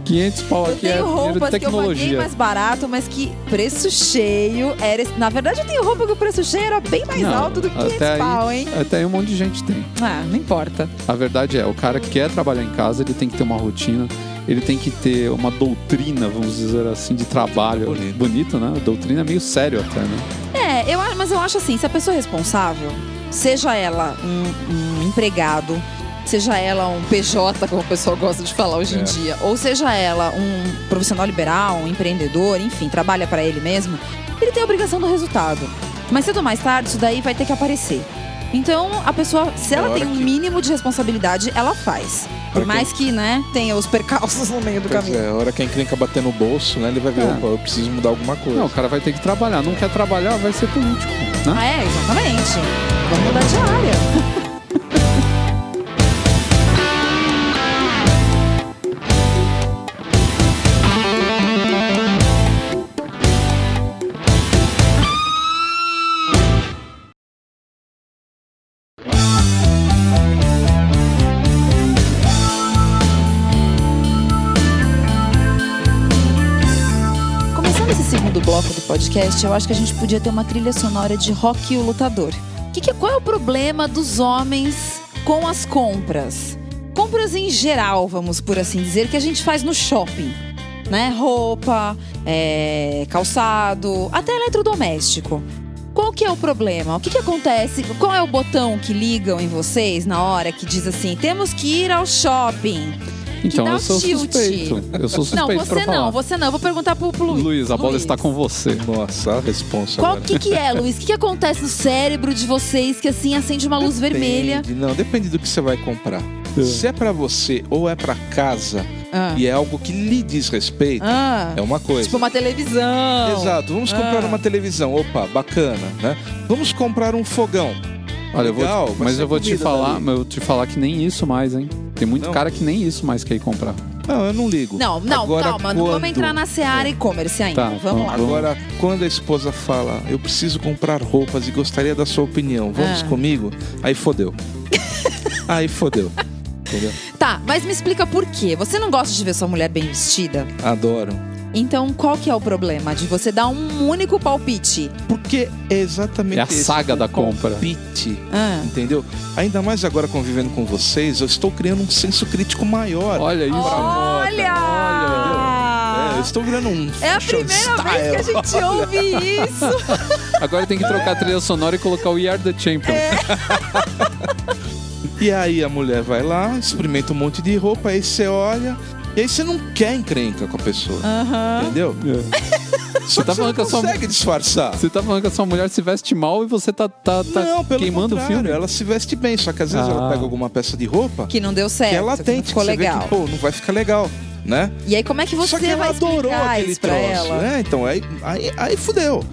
Speaker 1: 500 pau
Speaker 3: Eu
Speaker 1: aqui é
Speaker 3: tenho
Speaker 1: dinheiro de
Speaker 3: roupas que eu paguei
Speaker 1: tecnologia.
Speaker 3: mais barato, mas que preço cheio era. Na verdade, eu tenho roupa que o preço cheio era bem mais
Speaker 1: Não,
Speaker 3: alto do que 500
Speaker 1: até aí-
Speaker 3: pau, hein?
Speaker 1: Até aí um monte de gente tem.
Speaker 3: Ah, não importa.
Speaker 1: A verdade é, o cara que quer trabalhar em casa, ele tem que ter uma rotina, ele tem que ter uma doutrina, vamos dizer assim, de trabalho.
Speaker 2: Bonito.
Speaker 1: Bonito, né? Doutrina é meio sério até, né?
Speaker 3: É, eu, mas eu acho assim, se a pessoa é responsável, seja ela um, um empregado, seja ela um PJ, como o pessoal gosta de falar hoje em
Speaker 2: É.
Speaker 3: dia, ou seja ela um profissional liberal, um empreendedor, enfim, trabalha para ele mesmo, ele tem a obrigação do resultado. Mas cedo ou mais tarde, isso daí vai ter que aparecer. Então, a pessoa, se
Speaker 2: É
Speaker 3: ela tem um
Speaker 2: que-
Speaker 3: mínimo de responsabilidade, ela faz. Por mais que, né, tenha os percalços no meio do
Speaker 2: Pois
Speaker 3: caminho.
Speaker 2: é, a hora que a encrenca bater no bolso, né? Ele vai ver,
Speaker 1: É.
Speaker 2: opa, eu preciso mudar alguma coisa.
Speaker 1: Não, o cara vai ter que trabalhar. Não quer trabalhar, vai ser político, né?
Speaker 3: Ah, é, exatamente. Vamos mudar de área. [laughs] podcast, eu acho que a gente podia ter uma trilha sonora de Rock e o Lutador. Que que- qual é o problema dos homens com as compras? Compras em geral, vamos por assim dizer, que a gente faz no shopping. Né? Roupa, é, calçado, até eletrodoméstico. Qual que é o problema? O que, que acontece? Qual é o botão que ligam em vocês na hora que diz assim: temos que ir ao shopping?
Speaker 1: Então eu sou
Speaker 3: tilt.
Speaker 1: suspeito. Eu sou
Speaker 3: Não,
Speaker 1: suspeito pra
Speaker 3: você
Speaker 1: falar.
Speaker 3: não, você não. Eu vou perguntar pro, pro Luiz.
Speaker 1: Luiz, a bola
Speaker 3: Luiz.
Speaker 1: está com você.
Speaker 2: Nossa, a responsa
Speaker 3: Qual
Speaker 2: agora.
Speaker 3: que, que é, Luiz? O que, que acontece no cérebro de vocês que assim acende uma luz vermelha?
Speaker 2: Depende, Não, depende do que você vai comprar.
Speaker 1: É.
Speaker 2: Se é pra você ou é pra casa
Speaker 3: Ah.
Speaker 2: e é algo que lhe diz respeito,
Speaker 3: Ah,
Speaker 2: é uma coisa.
Speaker 3: tipo uma televisão.
Speaker 2: Exato, vamos comprar
Speaker 3: Ah.
Speaker 2: uma televisão, opa, bacana, né? Vamos comprar um fogão.
Speaker 1: Olha, eu
Speaker 2: Legal,
Speaker 1: vou,
Speaker 2: vai
Speaker 1: mas eu vou te
Speaker 2: comida
Speaker 1: falar,
Speaker 2: dali.
Speaker 1: mas eu vou te falar que nem isso mais, hein? Tem muito
Speaker 2: Não.
Speaker 1: cara que nem isso mais quer ir comprar.
Speaker 2: Não, eu não ligo.
Speaker 3: Não, não,
Speaker 2: Agora,
Speaker 3: calma, não vamos
Speaker 2: quando-
Speaker 3: entrar na seara e-commerce ainda.
Speaker 1: Tá,
Speaker 3: vamos lá.
Speaker 1: vamos-
Speaker 2: Agora, quando a esposa fala, eu preciso comprar roupas e gostaria da sua opinião, vamos
Speaker 3: Ah.
Speaker 2: comigo? Aí fodeu. [laughs] Aí fodeu. Entendeu?
Speaker 3: Tá, mas me explica por quê. Você não gosta de ver sua mulher bem vestida?
Speaker 2: Adoro.
Speaker 3: Então qual que é o problema de você dar um único palpite?
Speaker 2: Porque é exatamente
Speaker 1: É a
Speaker 2: esse
Speaker 1: saga da compra.
Speaker 2: palpite,
Speaker 3: Ah.
Speaker 2: Entendeu? Ainda mais agora convivendo com vocês, eu estou criando um senso crítico maior.
Speaker 1: Olha isso.
Speaker 2: É, eu estou virando um
Speaker 3: É a primeira vez que a
Speaker 2: style.
Speaker 3: gente [laughs] ouve isso. [laughs]
Speaker 1: Agora tem que trocar a trilha sonora e colocar o We Are The Champion.
Speaker 3: É. [laughs]
Speaker 2: E aí a mulher vai lá, experimenta um monte de roupa, aí você olha, e aí você não quer encrenca com a pessoa.
Speaker 3: Aham.
Speaker 2: Entendeu? [laughs] Só que
Speaker 1: tá
Speaker 2: você
Speaker 1: falando
Speaker 2: não
Speaker 1: que a sua-
Speaker 2: consegue disfarçar.
Speaker 1: Você tá falando que a sua mulher se veste mal e você tá, tá, tá
Speaker 2: não, pelo
Speaker 1: queimando o filme.
Speaker 2: ela se veste bem, só que às vezes
Speaker 1: Ah.
Speaker 2: ela pega alguma peça de roupa
Speaker 3: Que não deu certo.
Speaker 2: que ela
Speaker 3: que
Speaker 2: tem,
Speaker 3: não
Speaker 2: que
Speaker 3: ficou
Speaker 2: você
Speaker 3: legal.
Speaker 2: que, pô, não vai ficar legal, né?
Speaker 3: E aí como é que você
Speaker 2: Só que ela
Speaker 3: vai
Speaker 2: adorou
Speaker 3: explicar
Speaker 2: aquele
Speaker 3: isso pra
Speaker 2: troço.
Speaker 3: ela?
Speaker 2: É, então, aí, aí, aí fudeu.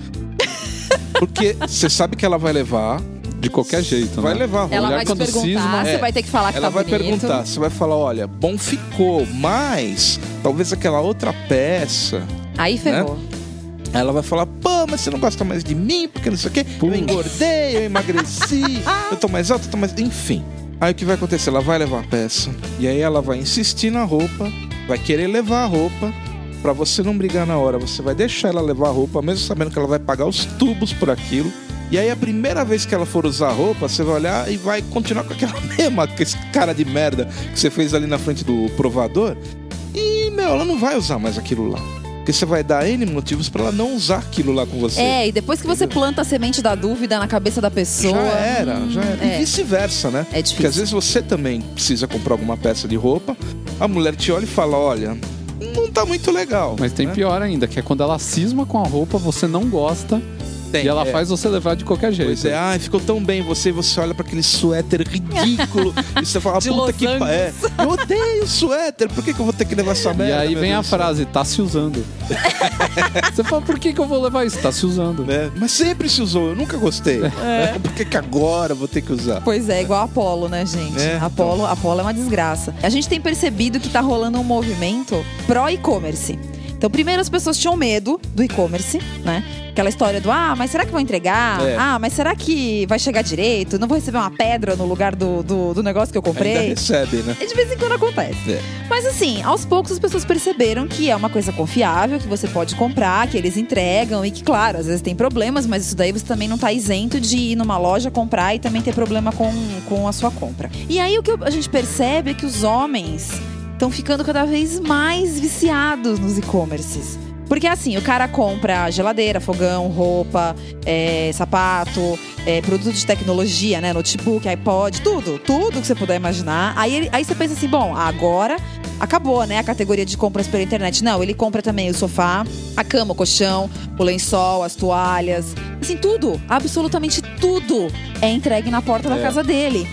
Speaker 2: [laughs] Porque você sabe que ela vai levar,
Speaker 1: De qualquer jeito,
Speaker 2: vai
Speaker 1: né?
Speaker 2: levar a roupa.
Speaker 3: Ela vai te
Speaker 1: quando
Speaker 3: perguntar,
Speaker 1: cisma-
Speaker 3: você
Speaker 2: É.
Speaker 3: vai ter que falar que
Speaker 2: Ela
Speaker 3: tá
Speaker 2: vai
Speaker 3: bonito.
Speaker 2: perguntar, você vai falar, olha, bom ficou, mas talvez aquela outra peça.
Speaker 3: Aí ferrou.
Speaker 2: Aí Ela vai falar, pô, mas você não gosta mais de mim, porque não sei o quê. Eu engordei, eu emagreci, eu tô mais alto, eu tô mais. Enfim. Aí o que vai acontecer? Ela vai levar a peça. E aí ela vai insistir na roupa, vai querer levar a roupa. Pra você não brigar na hora, você vai deixar ela levar a roupa, mesmo sabendo que ela vai pagar os tubos por aquilo. E aí a primeira vez que ela for usar a roupa, você vai olhar e vai continuar com aquela [laughs] mesma com esse cara de merda que você fez ali na frente do provador. E, meu, ela não vai usar mais aquilo lá. Porque você vai dar N motivos pra ela não usar aquilo lá com você.
Speaker 3: É, e depois que você planta a semente da dúvida na cabeça da pessoa.
Speaker 2: Já era,
Speaker 3: hum,
Speaker 2: já era.
Speaker 3: É,
Speaker 2: E vice-versa, né?
Speaker 3: é
Speaker 2: Porque às
Speaker 3: difícil.
Speaker 2: vezes você também precisa comprar alguma peça de roupa, a mulher te olha e fala: olha, não tá muito legal.
Speaker 1: Mas tem
Speaker 2: né?
Speaker 1: pior ainda, que é quando ela cisma com a roupa, você não gosta
Speaker 2: Tem,
Speaker 1: e ela
Speaker 2: é.
Speaker 1: faz você levar de qualquer jeito.
Speaker 2: Pois é, ai, ficou tão bem você, você olha pra aquele suéter ridículo [laughs] e você fala,
Speaker 3: De
Speaker 2: puta
Speaker 3: Los
Speaker 2: que é, eu odeio suéter, por que, que eu vou ter que levar essa
Speaker 1: E
Speaker 2: merda?
Speaker 1: aí
Speaker 2: meu
Speaker 1: vem a
Speaker 2: Deus do céu?
Speaker 1: frase, tá se usando. [laughs] você fala, por que, que eu vou levar isso? Tá se usando.
Speaker 2: Né? Mas sempre se usou, eu nunca gostei.
Speaker 3: É. [laughs]
Speaker 2: Por que, que agora eu vou ter que usar?
Speaker 3: Pois é, igual a Apollo, né, gente?
Speaker 2: É,
Speaker 3: Apollo, Apollo é uma desgraça. A gente tem percebido que tá rolando um movimento pró-e-commerce. Então, primeiro as pessoas tinham medo do e-commerce, né? Aquela história do, ah, mas será que vão entregar?
Speaker 2: É.
Speaker 3: Ah, mas será que vai chegar direito? Não vou receber uma pedra no lugar do, do, do negócio que eu
Speaker 2: Ainda
Speaker 3: comprei?
Speaker 2: recebe, né?
Speaker 3: E de vez em quando acontece.
Speaker 2: É.
Speaker 3: Mas assim, aos poucos as pessoas perceberam que é uma coisa confiável, que você pode comprar, que eles entregam e que, claro, às vezes tem problemas, mas isso daí você também não tá isento de ir numa loja comprar e também ter problema com, com a sua compra. E aí o que a gente percebe é que os homens estão ficando cada vez mais viciados nos e-commerces. Porque assim, o cara compra geladeira, fogão, roupa, é, sapato, é, produto de tecnologia, né? Notebook, iPod, tudo, tudo que você puder imaginar. Aí, aí você pensa assim, bom, agora acabou, né? A categoria de compras pela internet. Não, ele compra também o sofá, a cama, o colchão, o lençol, as toalhas. Assim, tudo, absolutamente tudo é entregue na porta da
Speaker 2: É.
Speaker 3: casa dele.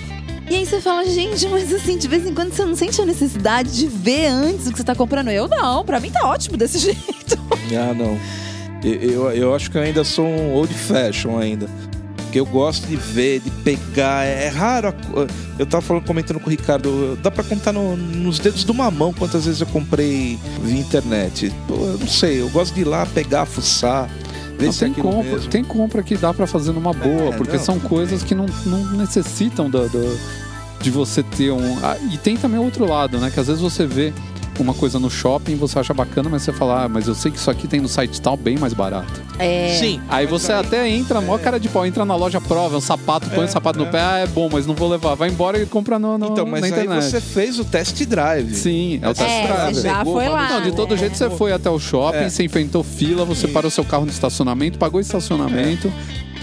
Speaker 3: E aí você fala, gente, mas assim, de vez em quando você não sente a necessidade de ver antes o que você tá comprando. Eu não, pra mim tá ótimo desse [laughs] jeito.
Speaker 2: Ah, não. Eu, eu, eu acho que eu ainda sou um old fashion ainda. Porque eu gosto de ver, de pegar. É, é raro. a Eu tava falando, comentando com o Ricardo. Dá pra contar no- nos dedos de uma mão quantas vezes eu comprei via internet. Eu não sei. Eu gosto de ir lá, pegar, fuçar. Ver
Speaker 1: Não,
Speaker 2: é
Speaker 1: tem,
Speaker 2: aquilo
Speaker 1: compra,
Speaker 2: mesmo.
Speaker 1: tem compra que dá pra fazer numa boa,
Speaker 2: É,
Speaker 1: porque
Speaker 2: não,
Speaker 1: são coisas
Speaker 2: bem.
Speaker 1: que não, não necessitam da, da- de você ter um. Ah, e tem também outro lado, né? Que às vezes você vê uma coisa no shopping, você acha bacana, mas você fala, ah, mas eu sei que isso aqui tem no site tal bem mais barato.
Speaker 3: É.
Speaker 2: Sim.
Speaker 1: Aí você até entra, mó cara de pau, entra na loja, prova, é um sapato, põe
Speaker 2: É,
Speaker 1: o sapato no
Speaker 2: é.
Speaker 1: pé, ah, é bom, mas não vou levar. Vai embora e compra no, no-
Speaker 2: Então, mas
Speaker 1: na
Speaker 2: aí
Speaker 1: internet.
Speaker 2: você fez o test drive.
Speaker 1: Sim, é o test
Speaker 3: É,
Speaker 1: drive.
Speaker 3: você já
Speaker 2: Pegou,
Speaker 3: foi lá.
Speaker 1: Não, de todo
Speaker 3: né?
Speaker 1: jeito você foi até o shopping,
Speaker 2: É.
Speaker 1: você enfrentou fila, você
Speaker 2: Isso.
Speaker 1: parou seu carro no estacionamento, pagou estacionamento,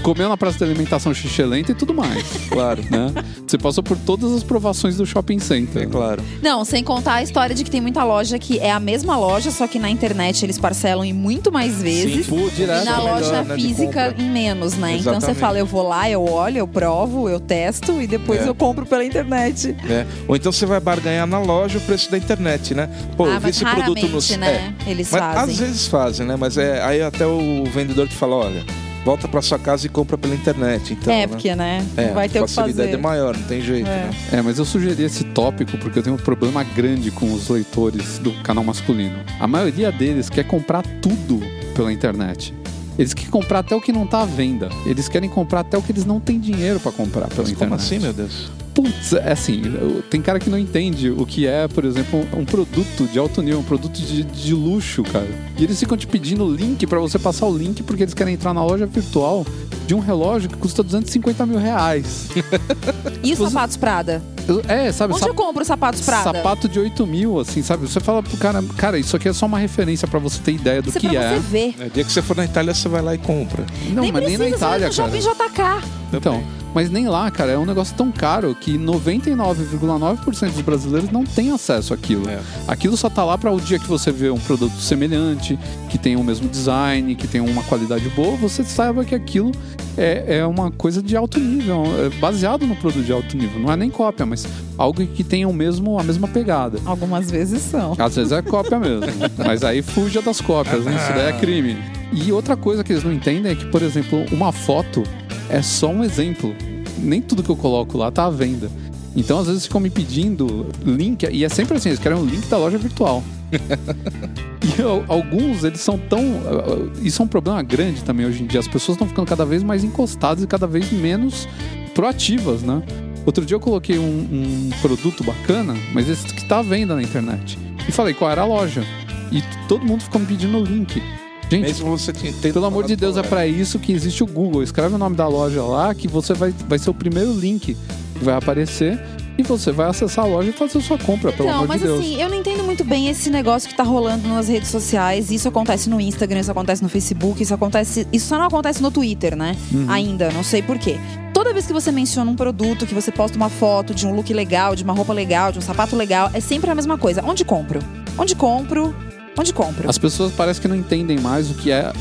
Speaker 1: comeu na praça de alimentação xixelenta e tudo mais, [laughs]
Speaker 2: Claro.
Speaker 1: né? Você passou por todas as provações do shopping center.
Speaker 2: É claro.
Speaker 3: Não, sem contar a história de que tem muita loja que é a mesma loja, só que na internet eles parcelam em muito mais vezes.
Speaker 2: Sim, pô,
Speaker 3: E
Speaker 2: direto
Speaker 3: na
Speaker 2: é melhor,
Speaker 3: loja
Speaker 2: né,
Speaker 3: física em menos, né? Então você
Speaker 2: Exatamente.
Speaker 3: fala, eu vou lá, eu olho, eu provo, eu testo e depois
Speaker 2: É.
Speaker 3: eu compro pela internet.
Speaker 2: É. Ou então você vai barganhar na loja o preço da internet, né? Pô,
Speaker 3: ah,
Speaker 2: eu vi esse produto no
Speaker 3: né? Eles
Speaker 2: Mas
Speaker 3: fazem.
Speaker 2: às vezes fazem, né? Mas é aí até o vendedor te fala, olha, volta pra sua casa e compra pela internet. Então,
Speaker 3: é,
Speaker 2: né?
Speaker 3: porque, né?
Speaker 2: É,
Speaker 3: vai ter
Speaker 2: a
Speaker 3: o que
Speaker 2: facilidade
Speaker 3: fazer.
Speaker 2: é maior, não tem jeito,
Speaker 3: É.
Speaker 2: né?
Speaker 1: É, mas eu sugeri esse tópico porque eu tenho um problema grande com os leitores do canal masculino. A maioria deles quer comprar tudo pela internet. Eles querem comprar até o que não tá à venda. Eles querem comprar até o que eles não têm dinheiro pra comprar pela
Speaker 2: Mas
Speaker 1: internet.
Speaker 2: como assim, meu Deus?
Speaker 1: Putz, é assim, tem cara que não entende o que é, por exemplo, um produto de alto nível, um produto de, de luxo, cara. E eles ficam te pedindo link pra você passar o link porque eles querem entrar na loja virtual de um relógio que custa 250 mil reais.
Speaker 3: E os
Speaker 1: Você-
Speaker 3: sapatos Prada?
Speaker 1: É, sabe?
Speaker 3: Onde
Speaker 1: sap-
Speaker 3: eu compro os sapatos Prada?
Speaker 1: Sapato de 8 mil, assim, sabe? Você fala pro cara, cara, isso aqui é só uma referência pra você ter ideia do
Speaker 3: Isso é
Speaker 1: que
Speaker 3: pra
Speaker 1: é.
Speaker 3: você ver.
Speaker 2: É, dia que você for na Itália, você vai lá e compra.
Speaker 1: Não,
Speaker 3: nem
Speaker 1: mas nem
Speaker 3: precisa,
Speaker 1: na Itália,
Speaker 3: você vai
Speaker 1: cara.
Speaker 3: Shopping JK.
Speaker 1: Então, mas nem lá, cara, é um negócio tão caro que 99,9% dos brasileiros não tem acesso àquilo.
Speaker 2: É.
Speaker 1: Aquilo só tá lá para o dia que você vê um produto semelhante, que tem o mesmo design, que tem uma qualidade boa, você saiba que aquilo é, é uma coisa de alto nível, é baseado no produto de alto nível. Não é nem cópia, mas algo que tenha o mesmo, a mesma pegada.
Speaker 3: Algumas vezes são.
Speaker 1: Às vezes é cópia mesmo. [laughs] Mas aí fuja das cópias, né? Isso daí é crime. E outra coisa que eles não entendem é que, por exemplo, uma foto é só um exemplo. Nem tudo que eu coloco lá tá à venda. Então, às vezes, ficam me pedindo link, e é sempre assim, eles querem um link da loja virtual. [laughs] e al- alguns, eles são tão. Isso é um problema grande também hoje em dia. As pessoas estão ficando cada vez mais encostadas e cada vez menos proativas, né? Outro dia eu coloquei um, um produto bacana, mas esse que tá à venda na internet. E falei qual era a loja. E todo mundo ficou me pedindo o link. Gente,
Speaker 2: Mesmo você te- tendo
Speaker 1: pelo amor de Deus, é pra isso que existe o Google. Escreve o nome da loja lá que você vai, vai ser o primeiro link que vai aparecer e você vai acessar a loja e fazer sua compra, pelo
Speaker 3: Então,
Speaker 1: amor
Speaker 3: mas
Speaker 1: de Deus.
Speaker 3: assim, eu não entendo muito bem esse negócio que tá rolando nas redes sociais. Isso acontece no Instagram, isso acontece no Facebook, isso acontece. Isso só não acontece no Twitter, né?
Speaker 1: Uhum.
Speaker 3: Ainda, não sei por quê. Toda vez que você menciona um produto, que você posta uma foto de um look legal, de uma roupa legal, de um sapato legal, é sempre a mesma coisa. Onde compro? Onde compro? Onde compro?
Speaker 1: As pessoas parecem que não entendem mais o que é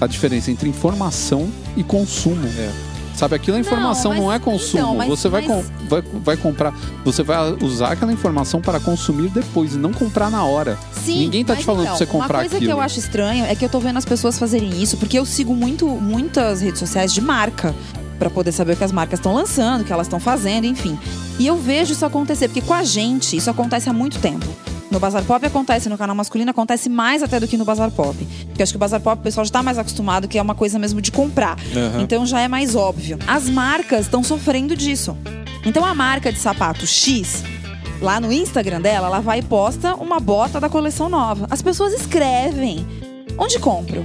Speaker 1: a diferença entre informação e consumo.
Speaker 2: É.
Speaker 1: Sabe, aquilo é informação,
Speaker 3: mas-
Speaker 1: não é consumo.
Speaker 3: então, mas-
Speaker 1: você vai,
Speaker 3: mas-
Speaker 1: com- vai, vai comprar, você vai usar aquela informação para consumir depois e não comprar na hora.
Speaker 3: Sim,
Speaker 1: Ninguém tá te falando
Speaker 3: então,
Speaker 1: pra você comprar
Speaker 3: Uma coisa
Speaker 1: aquilo.
Speaker 3: que eu acho estranho é que eu tô vendo as pessoas fazerem isso, porque eu sigo muito, muitas redes sociais de marca. Pra poder saber o que as marcas estão lançando, o que elas estão fazendo, enfim. E eu vejo isso acontecer, porque com a gente, isso acontece há muito tempo. No Bazar Pop acontece, no canal masculino acontece mais até do que no Bazar Pop. Porque acho que o Bazar Pop o pessoal já tá mais acostumado, que é uma coisa mesmo de comprar.
Speaker 2: Aham.
Speaker 3: Então já é mais óbvio. As marcas estão sofrendo disso. Então a marca de sapato X, lá no Instagram dela, ela vai e posta uma bota da coleção nova. As pessoas escrevem. Onde compro?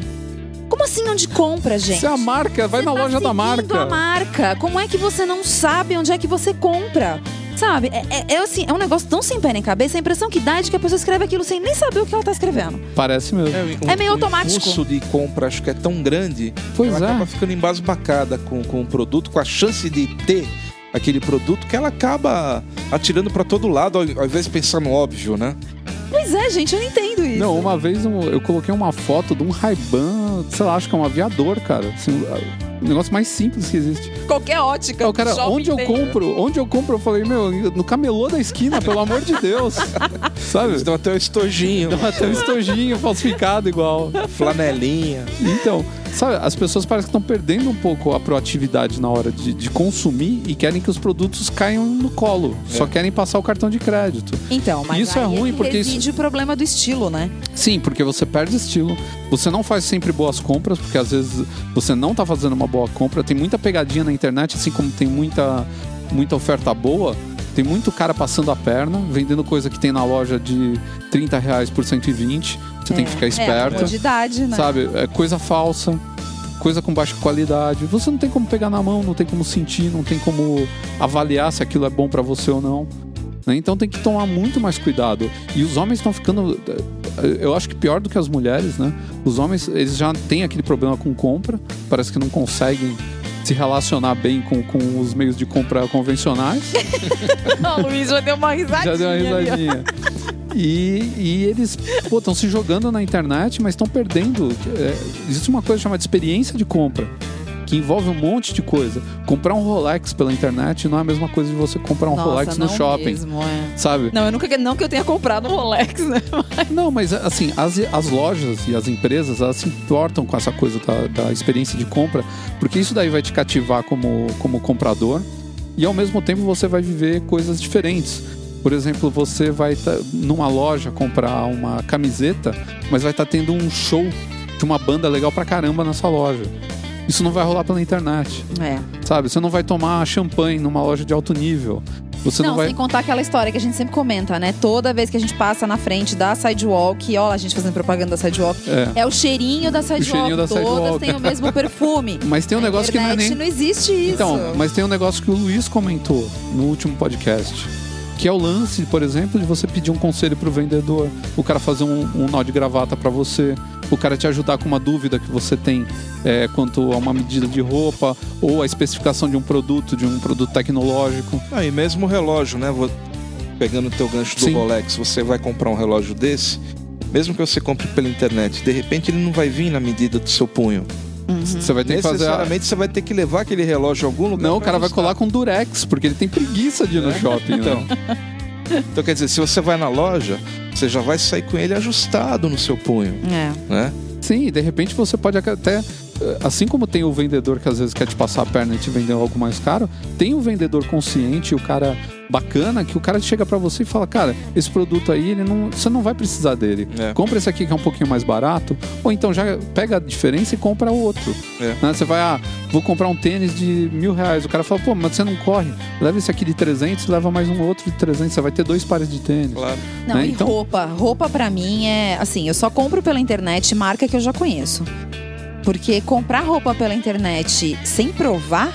Speaker 3: Como assim onde compra, gente?
Speaker 1: Se é a marca, vai
Speaker 3: Você
Speaker 1: na
Speaker 3: tá
Speaker 1: loja da marca.
Speaker 3: a marca. Como é que você não sabe onde é que você compra? Sabe? É, é- é assim, é um negócio tão sem pé nem cabeça. A impressão que dá é de que a pessoa escreve aquilo sem nem saber o que ela tá escrevendo.
Speaker 1: Parece mesmo.
Speaker 2: um-
Speaker 3: É meio
Speaker 2: o
Speaker 3: automático.
Speaker 2: impulso de compra acho que é tão grande
Speaker 1: Pois
Speaker 2: ela
Speaker 1: é.
Speaker 2: acaba ficando embasbacada com, com o produto, com a chance de ter aquele produto que ela acaba atirando pra todo lado, ao, ao invés de pensar no óbvio, né?
Speaker 3: Pois é, gente, eu não entendo isso.
Speaker 1: Não, uma vez um- eu coloquei uma foto de um Ray-Ban, sei lá, acho que é um aviador, cara. Assim, o negócio mais simples que existe.
Speaker 3: Qualquer ótica.
Speaker 1: O cara, onde eu
Speaker 3: tem.
Speaker 1: compro? Onde eu compro? Eu falei, meu, no camelô da esquina, pelo amor de Deus. [laughs] Sabe?
Speaker 2: Dão até o estojinho,
Speaker 1: Dá até um estojinho falsificado igual.
Speaker 2: flanelinha.
Speaker 1: Então, sabe, as pessoas parecem que estão perdendo um pouco a proatividade na hora de, de consumir e querem que os produtos caiam no colo. Só querem passar o cartão de crédito.
Speaker 3: Então, mas
Speaker 1: Isso é
Speaker 3: aí
Speaker 1: ruim,
Speaker 3: que
Speaker 1: porque isso-
Speaker 3: o problema do estilo, né?
Speaker 1: Sim, porque você perde estilo. Você não faz sempre boas compras, porque às vezes você não tá fazendo uma boa compra. Tem muita pegadinha na internet, assim como tem muita, muita oferta boa. Tem muito cara passando a perna, vendendo coisa que tem na loja de 30 reais por 120. Você tem que ficar
Speaker 3: É,
Speaker 1: esperta.
Speaker 3: comodidade, né?
Speaker 1: Sabe? É coisa falsa, coisa com baixa qualidade. Você não tem como pegar na mão, não tem como sentir, não tem como avaliar se aquilo é bom pra você ou não. né? Então tem que tomar muito mais cuidado. E os homens estão ficando. Eu acho que pior do que as mulheres, né? Os homens, eles já têm aquele problema com compra, parece que não conseguem se relacionar bem com, com os meios de compra convencionais. [laughs]
Speaker 3: o Luiz já deu uma risadinha.
Speaker 1: Já deu uma risadinha. E, e eles estão se jogando na internet, mas estão perdendo. é, existe uma coisa chamada experiência de compra. Que envolve um monte de coisa. Comprar um Rolex pela internet não é a mesma coisa de você comprar um
Speaker 3: Nossa,
Speaker 1: Rolex no
Speaker 3: não
Speaker 1: shopping,
Speaker 3: mesmo, é.
Speaker 1: sabe?
Speaker 3: Não, eu nunca, não que eu tenha comprado um Rolex, [laughs] né?
Speaker 1: Não, mas assim, as, as lojas e as empresas, elas se importam com essa coisa da, da experiência de compra, porque isso daí vai te cativar como, como comprador e ao mesmo tempo você vai viver coisas diferentes. Por exemplo, você vai tá, numa loja comprar uma camiseta, mas vai estar tendo um show de uma banda legal pra caramba nessa loja. Isso não vai rolar pela internet,
Speaker 3: É.
Speaker 1: sabe? Você não vai tomar champanhe numa loja de alto nível. Você não,
Speaker 3: não,
Speaker 1: vai.
Speaker 3: sem contar aquela história que a gente sempre comenta, né? Toda vez que a gente passa na frente da Sidewalk, ó, a gente fazendo propaganda da Sidewalk,
Speaker 1: É.
Speaker 3: é o cheirinho da Sidewalk.
Speaker 1: cheirinho da
Speaker 3: Todas
Speaker 1: Sidewalk.
Speaker 3: têm o mesmo perfume. [laughs]
Speaker 1: Mas tem um
Speaker 3: Na
Speaker 1: negócio que não é nem.
Speaker 3: não existe isso.
Speaker 1: Então, mas tem um negócio que o Luiz comentou no último podcast. Que é o lance, por exemplo, de você pedir um conselho pro vendedor, o cara fazer um, um nó de gravata para você, o cara te ajudar com uma dúvida que você tem é, quanto a uma medida de roupa ou a especificação de um produto, de um produto tecnológico.
Speaker 2: Ah, e mesmo o relógio, né? Vou- Pegando o teu gancho do
Speaker 1: Sim.
Speaker 2: Rolex, você vai comprar um relógio desse, mesmo que você compre pela internet, de repente ele não vai vir na medida do seu punho.
Speaker 1: Você vai ter que fazer.
Speaker 2: Necessariamente você vai ter que levar aquele relógio a algum lugar.
Speaker 1: Não, o cara vai colar com durex, porque ele tem preguiça de ir no shopping.
Speaker 2: Então.
Speaker 1: Né? [laughs]
Speaker 2: Então quer dizer, se você vai na loja, você já vai sair com ele ajustado no seu punho,
Speaker 3: É.
Speaker 2: né?
Speaker 1: Sim, e de repente você pode até. Assim como tem o vendedor que às vezes quer te passar a perna e te vender algo mais caro, tem o vendedor consciente, o cara bacana, que o cara chega pra você e fala: Cara, esse produto aí, ele não, você não vai precisar dele.
Speaker 2: É.
Speaker 1: Compra esse aqui que é um pouquinho mais barato, ou então já pega a diferença e compra o outro.
Speaker 2: É.
Speaker 1: Né? Você vai, ah, vou comprar um tênis de mil reais. O cara fala: Pô, mas você não corre. Leva esse aqui de 300, leva mais um outro de 300. Você vai ter dois pares de tênis.
Speaker 2: Claro.
Speaker 3: Não,
Speaker 1: Né?
Speaker 3: e
Speaker 1: Então-
Speaker 3: roupa. Roupa pra mim é assim, eu só compro pela internet marca que eu já conheço. Porque comprar roupa pela internet sem provar,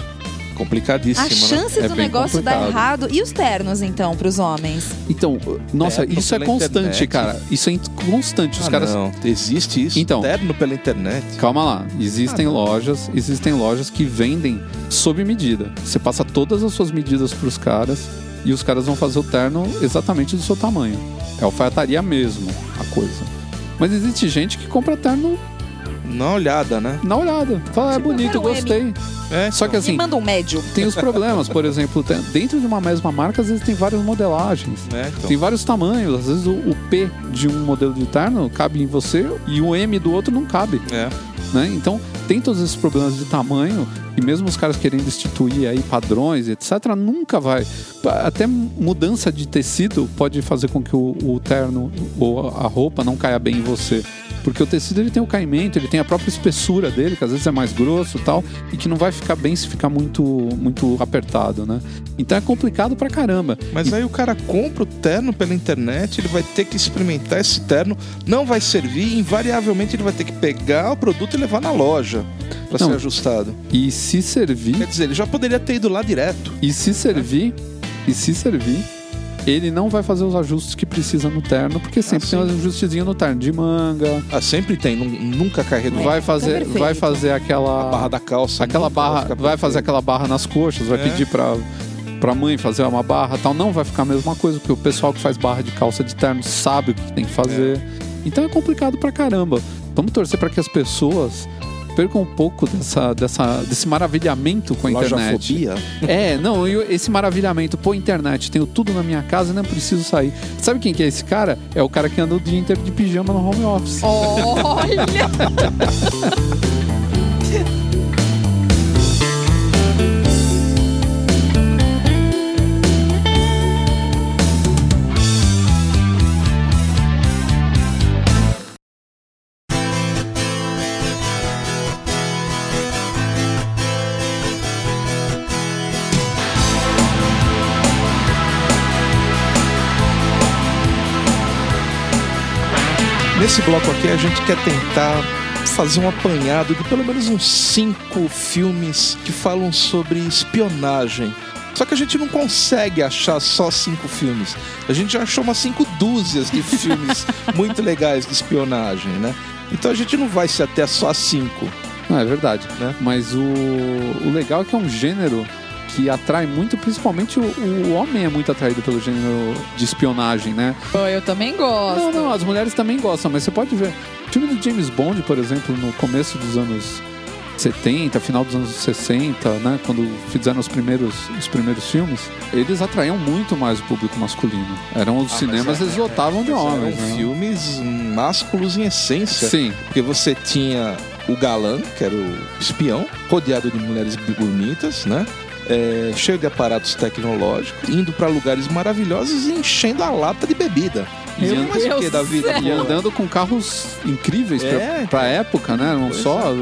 Speaker 2: Complicadíssimo,
Speaker 3: a
Speaker 2: né?
Speaker 3: chance
Speaker 1: É
Speaker 3: do negócio dar
Speaker 1: complicado.
Speaker 3: errado. E os ternos, então, pros homens?
Speaker 1: Então, nossa,
Speaker 2: Terno
Speaker 1: isso é constante,
Speaker 2: internet.
Speaker 1: cara. Isso é constante. Os
Speaker 2: Ah,
Speaker 1: caras.
Speaker 2: não, existe isso.
Speaker 1: Então.
Speaker 2: Terno pela internet.
Speaker 1: Calma lá, existem
Speaker 2: Ah,
Speaker 1: lojas, existem lojas que vendem sob medida. Você passa todas as suas medidas pros caras e os caras vão fazer o terno exatamente do seu tamanho. É alfaiataria mesmo a coisa. Mas existe gente que compra terno
Speaker 2: Na olhada, né?
Speaker 1: na olhada. Fala, é
Speaker 3: Tipo,
Speaker 1: bonito,
Speaker 3: quero um
Speaker 1: gostei.
Speaker 2: É,
Speaker 1: Só que
Speaker 3: Me
Speaker 1: assim,
Speaker 3: manda um médio.
Speaker 1: tem os problemas. Por exemplo, tem- dentro de uma mesma marca, às vezes tem várias modelagens.
Speaker 2: né? Então,
Speaker 1: Tem vários tamanhos. Às vezes o, o P de um modelo de terno cabe em você e o M do outro não cabe.
Speaker 2: é.
Speaker 1: Né? Então tem todos esses problemas de tamanho e mesmo os caras querendo instituir aí padrões, etc, nunca vai. Até mudança de tecido pode fazer com que o, o terno ou a roupa não caia bem em você. Porque o tecido ele tem o caimento, ele tem a própria espessura dele, que às vezes é mais grosso e tal, e que não vai ficar bem se ficar muito, muito apertado, né? Então é complicado pra caramba.
Speaker 2: Mas aí o cara compra o terno pela internet, ele vai ter que experimentar esse terno, não vai servir, invariavelmente ele vai ter que pegar o produto e levar na loja para ser ajustado.
Speaker 1: E se servir,
Speaker 2: Quer dizer, ele já poderia ter ido lá direto.
Speaker 1: E se servir, e se servir, ele não vai fazer os ajustes que precisa no terno, porque sempre tem um ajustezinho no terno de manga.
Speaker 2: Ah, sempre tem, nu- nunca cai redondo.
Speaker 1: vai fazer,
Speaker 3: perfeito.
Speaker 1: vai fazer
Speaker 2: A
Speaker 1: aquela
Speaker 2: barra da calça.
Speaker 1: aquela barra, vai fazer
Speaker 2: perfeita.
Speaker 1: aquela barra nas coxas, vai
Speaker 2: É.
Speaker 1: pedir pra pra mãe fazer uma barra, tal, não vai ficar a mesma coisa, porque o pessoal que faz barra de calça de terno sabe o que tem que fazer. Então é complicado pra caramba. Vamos torcer pra que as pessoas percam um pouco dessa, dessa, desse maravilhamento com a internet.
Speaker 2: Lojafobia.
Speaker 1: É, não, eu- esse maravilhamento, pô, internet, tenho tudo na minha casa e não preciso sair. Sabe quem que é esse cara? É o cara que anda o dia inteiro de pijama no home office.
Speaker 3: Olha! [laughs]
Speaker 2: Nesse bloco aqui a gente quer tentar fazer um apanhado de pelo menos uns cinco filmes que falam sobre espionagem. Só que a gente não consegue achar só cinco filmes. A gente já achou umas cinco dúzias de filmes [laughs] muito legais de espionagem, né? Então a gente não vai se até só cinco.
Speaker 1: Não, é verdade.
Speaker 2: Né?
Speaker 1: Mas o, o legal é que é um gênero que atrai muito, principalmente o, o homem é muito atraído pelo gênero de espionagem, né?
Speaker 3: Eu também gosto.
Speaker 1: Não, não, as mulheres também gostam, mas você pode ver. O filme do James Bond, por exemplo, no começo dos anos 70, final dos anos 60, né? Quando fizeram os primeiros, os primeiros filmes, eles atraíam muito mais o público masculino. Eram os
Speaker 2: Ah,
Speaker 1: cinemas,
Speaker 2: mas é-
Speaker 1: eles lotavam de
Speaker 2: Mas
Speaker 1: homens.
Speaker 2: Eram
Speaker 1: né?
Speaker 2: filmes másculos em essência.
Speaker 1: Sim,
Speaker 2: Porque você tinha o galã, que era o espião, rodeado de mulheres bonitas, né? É, cheio de aparatos tecnológicos, indo pra lugares maravilhosos e enchendo a lata de bebida.
Speaker 1: E
Speaker 2: mais o
Speaker 3: Deus
Speaker 2: que da vida?
Speaker 1: e andando com carros incríveis pra,
Speaker 2: É,
Speaker 1: pra época, né? Não
Speaker 2: Pois
Speaker 1: só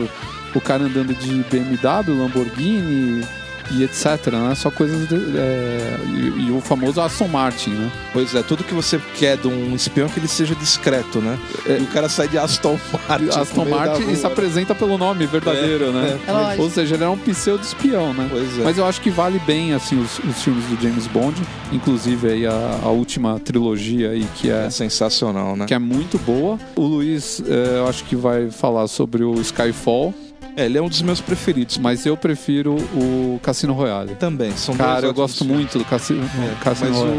Speaker 1: o cara andando de BMW, Lamborghini e etc, né? Só coisas... de- é, e, e o famoso Aston Martin, né?
Speaker 2: Pois é, tudo que você quer de um espião é que ele seja discreto, né?
Speaker 1: É.
Speaker 2: E o cara sai de Aston [laughs] Martin.
Speaker 1: Aston Martin e se apresenta pelo nome verdadeiro, né?
Speaker 3: É lógico.
Speaker 1: Ou seja, ele era um pseudo espião, né?
Speaker 2: Pois é.
Speaker 1: Mas eu acho que vale bem assim os, os filmes do James Bond, inclusive aí a, a última trilogia aí que é
Speaker 2: É sensacional, né?
Speaker 1: que é muito boa. O Luiz, é, eu acho que vai falar sobre o Skyfall,
Speaker 2: É, ele é um dos meus preferidos.
Speaker 1: mas eu prefiro o Cassino Royale.
Speaker 2: Também, são
Speaker 1: Cara,
Speaker 2: dois
Speaker 1: eu gosto
Speaker 2: filmes.
Speaker 1: muito do Cassino,
Speaker 2: É,
Speaker 1: Cassino
Speaker 2: mas
Speaker 1: Royale.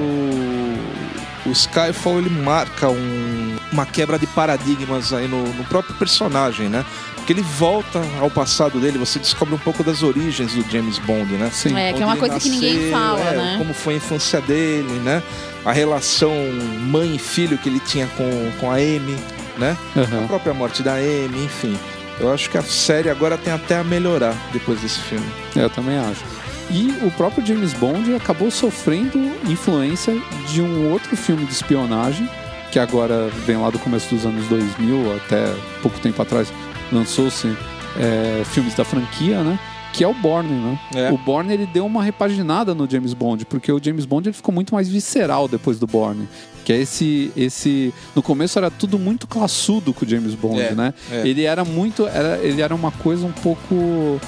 Speaker 2: o, o Skyfall ele marca um- uma quebra de paradigmas aí no, no próprio personagem, né? Porque ele volta ao passado dele, você descobre um pouco das origens do James Bond, né?
Speaker 1: Sim.
Speaker 3: É, que é uma coisa
Speaker 2: ele
Speaker 3: que ninguém
Speaker 2: nasceu,
Speaker 3: fala,
Speaker 2: é,
Speaker 3: né?
Speaker 2: Como foi a infância dele, né? A relação mãe e filho que ele tinha com, com a Amy, né? A
Speaker 1: Aham.
Speaker 2: própria morte da Amy, enfim. Eu acho que a série agora tem até a melhorar depois desse filme.
Speaker 1: É, Eu também acho. E o próprio James Bond acabou sofrendo influência de um outro filme de espionagem, que agora vem lá do começo dos anos 2000, até pouco tempo atrás lançou-se é, filmes da franquia, né? Que é o Bourne, né?
Speaker 2: É.
Speaker 1: O Bourne ele deu uma repaginada no James Bond, porque o James Bond ele ficou muito mais visceral depois do Bourne. Que é esse, esse. No começo era tudo muito classudo com o James Bond,
Speaker 2: É,
Speaker 1: né?
Speaker 2: é.
Speaker 1: Ele era muito. Era, ele era uma coisa um pouco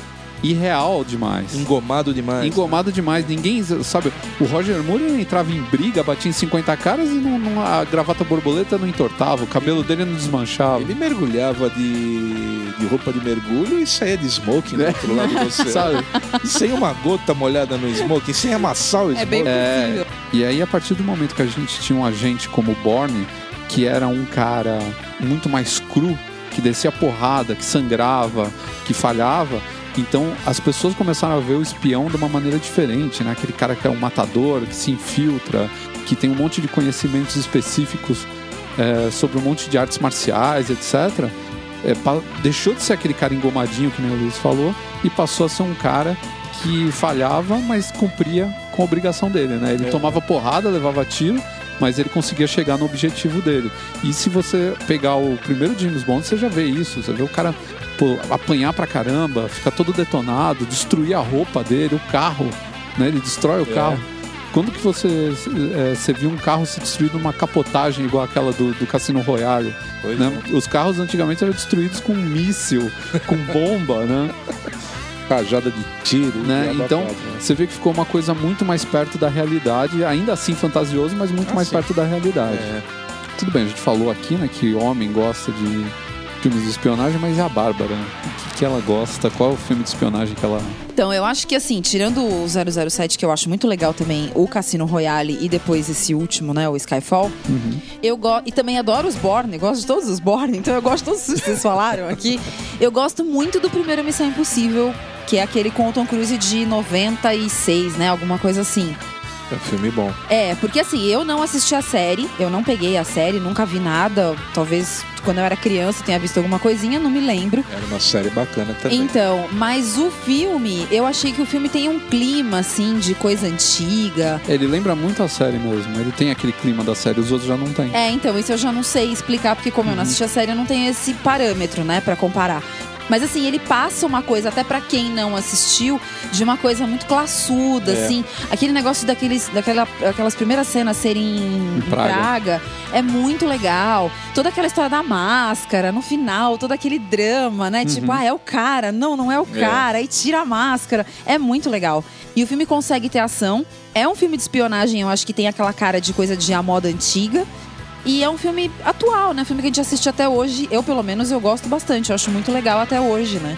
Speaker 1: irreal demais.
Speaker 2: Engomado demais.
Speaker 1: Engomado demais, ninguém sabe. O Roger Moore entrava em briga, batia em 50 caras e não, não- a gravata borboleta não entortava, o cabelo dele não desmanchava.
Speaker 2: Ele mergulhava de, de roupa de mergulho e saía de smoking do
Speaker 1: É.
Speaker 2: outro lado do [laughs] oceano.
Speaker 1: Sabe?
Speaker 2: Sem uma gota molhada no smoking, sem amassar o
Speaker 3: É
Speaker 2: smoking.
Speaker 3: bem
Speaker 1: É. E aí, a partir do momento que a gente tinha um agente como o Bourne, que era um cara muito mais cru, que descia porrada, que sangrava, que falhava, então as pessoas começaram a ver o espião de uma maneira diferente, né? Aquele cara que é um matador, que se infiltra, que tem um monte de conhecimentos específicos é, sobre um monte de artes marciais, etc. É, deixou de ser aquele cara engomadinho, que nem o Luiz falou, e passou a ser um cara que falhava, mas cumpria com a obrigação dele, né? Ele
Speaker 2: É.
Speaker 1: tomava porrada, levava tiro, mas ele conseguia chegar no objetivo dele. E se você pegar o primeiro James Bond, você já vê isso. Você vê o cara pô, apanhar pra caramba, ficar todo detonado, destruir a roupa dele, o carro, né? Ele destrói o
Speaker 2: É.
Speaker 1: carro. Quando que você, é, você viu um carro se destruir numa capotagem igual aquela do, do Cassino Royale? Né? Os carros antigamente eram destruídos com míssil, com bomba, né?
Speaker 2: é. Rajada de tiro.
Speaker 1: Né? Então,
Speaker 2: né?
Speaker 1: Você vê que ficou uma coisa muito mais perto da realidade, ainda assim fantasioso, mas muito
Speaker 2: Ah,
Speaker 1: mais
Speaker 2: sim.
Speaker 1: perto da realidade.
Speaker 2: É.
Speaker 1: Tudo bem, a gente falou aqui, né, que homem gosta de filmes de espionagem, mas e a Bárbara? O que, que ela gosta? Qual é o filme de espionagem que ela.
Speaker 3: Então, eu acho que assim, tirando o 007, que eu acho muito legal também, o Cassino Royale e depois esse último, né, o Skyfall,
Speaker 1: Uhum.
Speaker 3: eu gosto. E também adoro os Bourne, gosto de todos os Bourne, [laughs] então eu gosto de todos os que vocês falaram aqui. Eu gosto muito do primeiro Missão Impossível, que é aquele com o Tom Cruise de 96, né, alguma coisa assim.
Speaker 2: É um filme bom.
Speaker 3: É, porque assim, eu não assisti a série, eu não peguei a série, nunca vi nada. Talvez quando eu era criança tenha visto alguma coisinha, não me lembro.
Speaker 2: Era uma série bacana também.
Speaker 3: Então, mas o filme, eu achei que o filme tem um clima, assim, de coisa antiga.
Speaker 1: Ele lembra muito a série mesmo. Ele tem aquele clima da série, os outros já não tem.
Speaker 3: É, então, isso eu já não sei explicar, porque como eu não assisti a série, eu não tenho esse parâmetro, né, pra comparar. Mas assim, ele passa uma coisa, até pra quem não assistiu, de uma coisa muito classuda,
Speaker 2: É.
Speaker 3: assim. Aquele negócio daqueles, daquela, aquelas primeiras cenas serem em,
Speaker 1: Praga.
Speaker 3: Praga é muito legal. Toda aquela história da máscara, no final, todo aquele drama, né? Tipo, ah, é o cara. Não, não é o
Speaker 2: É.
Speaker 3: cara. Aí tira a máscara. É muito legal. E o filme consegue ter ação. É um filme de espionagem, eu acho que tem aquela cara de coisa de a moda antiga. E é um filme atual, né? Filme que a gente assiste até hoje. Eu, pelo menos, eu gosto bastante. Eu acho muito legal até hoje, né?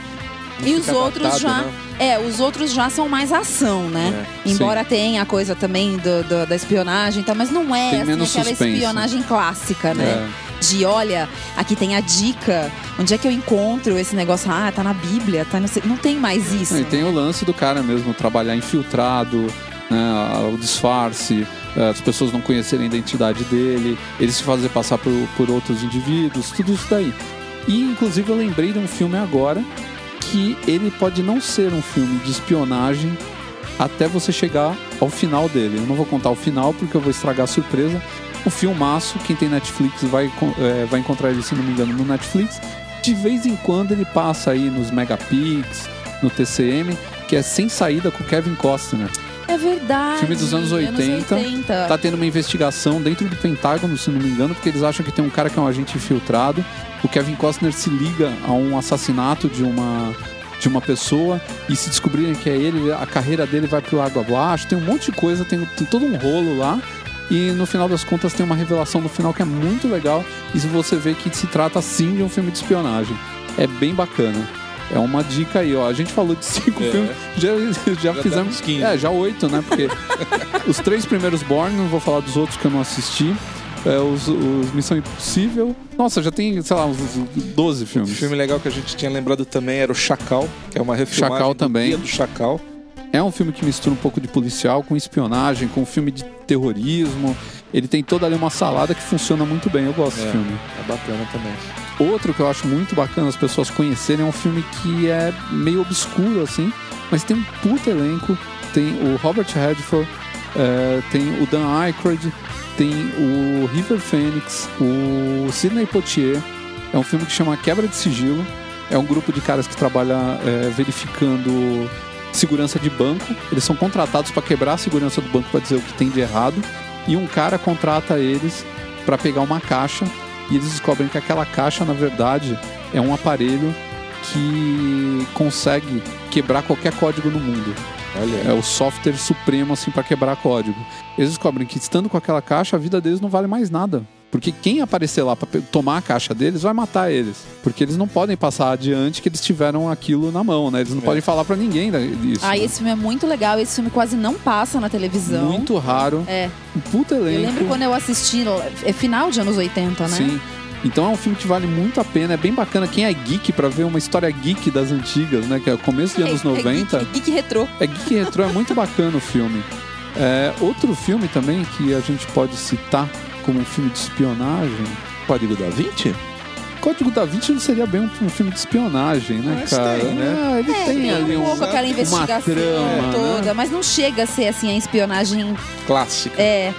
Speaker 2: Não
Speaker 3: E os outros
Speaker 2: datado,
Speaker 3: já.
Speaker 2: né?
Speaker 3: É, os outros já são mais ação, né?
Speaker 2: É.
Speaker 3: Embora tenha a coisa também do, do- da espionagem e tal, mas não é assim, aquela
Speaker 1: suspense.
Speaker 3: espionagem clássica, né? de olha, aqui tem a dica, onde é que eu encontro esse negócio? Ah, tá na Bíblia, tá no... não tem mais isso.
Speaker 1: E tem o lance do cara mesmo trabalhar infiltrado, né, o disfarce, eh, as pessoas não conhecerem a identidade dele, ele se fazer passar por, por outros indivíduos, tudo isso daí. E inclusive eu lembrei de um filme agora que ele pode não ser um filme de espionagem até você chegar ao final dele. Eu não vou contar o final porque eu vou estragar a surpresa. O filmaço, quem tem Netflix vai, é, vai encontrar ele, se não me engano, no Netflix. De vez em quando ele passa aí nos Megapix, no TCM, que é Sem Saída com Kevin Costner.
Speaker 3: É verdade.
Speaker 1: Filme dos anos 80.
Speaker 3: 80.
Speaker 1: Tá tendo uma investigação dentro do Pentágono, se não me engano, porque eles acham que tem um cara que é um agente infiltrado. O Kevin Costner se liga a um assassinato de uma de uma pessoa e se descobrirem que é ele, a carreira dele vai pro água abaixo. Tem um monte de coisa, tem, tem todo um rolo lá. E no final das contas tem uma revelação no final que é muito legal. E se você vê que se trata sim de um filme de espionagem. É bem bacana. É uma dica aí, ó. A gente falou de cinco
Speaker 2: É.
Speaker 1: filmes, já, já,
Speaker 2: Já
Speaker 1: fizemos.
Speaker 2: demos 15.
Speaker 1: É, já oito, né? Porque [laughs] os três primeiros Born, não vou falar dos outros que eu não assisti. É, os, os Missão Impossível. Nossa, já tem, sei lá, uns 12
Speaker 2: Um
Speaker 1: filmes.
Speaker 2: filme legal que a gente tinha lembrado também era o Chacal, que é uma refilmagem
Speaker 1: Chacal
Speaker 2: do
Speaker 1: também.
Speaker 2: Do Chacal.
Speaker 1: É um filme que mistura um pouco de policial com espionagem, com um filme de terrorismo. Ele tem toda ali uma salada que funciona muito bem. Eu gosto desse
Speaker 2: É.
Speaker 1: filme.
Speaker 2: É bacana também.
Speaker 1: Outro que eu acho muito bacana as pessoas conhecerem é um filme que é meio obscuro, assim, mas tem um puta elenco. Tem o Robert Redford, é, tem o Dan Aykroyd, tem o River Phoenix, o Sidney Poitier. É um filme que chama Quebra de Sigilo. É um grupo de caras que trabalha é, verificando segurança de banco. Eles são contratados para quebrar a segurança do banco para dizer o que tem de errado. E um cara contrata eles para pegar uma caixa e eles descobrem que aquela caixa, na verdade, é um aparelho que consegue quebrar qualquer código no mundo.
Speaker 2: Olha,
Speaker 1: É o software supremo assim para quebrar código. Eles descobrem que estando com aquela caixa, a vida deles não vale mais nada. Porque quem aparecer lá para tomar a caixa deles vai matar eles. Porque eles não podem passar adiante que eles tiveram aquilo na mão, né? Eles não
Speaker 2: É.
Speaker 1: podem falar para ninguém disso.
Speaker 3: Ah,
Speaker 1: né?
Speaker 3: esse filme é muito legal. Esse filme quase não passa na televisão.
Speaker 1: Muito raro.
Speaker 3: É.
Speaker 1: Um puta elenco.
Speaker 3: Eu lembro quando eu assisti, é final de anos 80, né?
Speaker 1: Sim. Então é um filme que vale muito a pena, é bem bacana. Quem é geek pra ver uma história geek das antigas, né? Que é o começo de anos
Speaker 3: É- é
Speaker 1: 90.
Speaker 3: geek, geek retrô.
Speaker 1: É geek retrô, é muito bacana o filme. É, outro filme também que a gente pode citar como um filme de espionagem.
Speaker 2: Código da Vinci?
Speaker 1: Código da Vinci não seria bem um, um filme de espionagem, né,
Speaker 2: Mas
Speaker 1: cara?
Speaker 2: tem, né?
Speaker 1: Ah, ele
Speaker 3: É,
Speaker 1: tem,
Speaker 3: tem
Speaker 1: ali
Speaker 3: um
Speaker 1: um,
Speaker 3: pouco aquela
Speaker 1: uma
Speaker 3: investigação
Speaker 1: trama,
Speaker 3: toda,
Speaker 1: né?
Speaker 3: mas não chega a ser assim a espionagem
Speaker 2: Clássica.
Speaker 3: é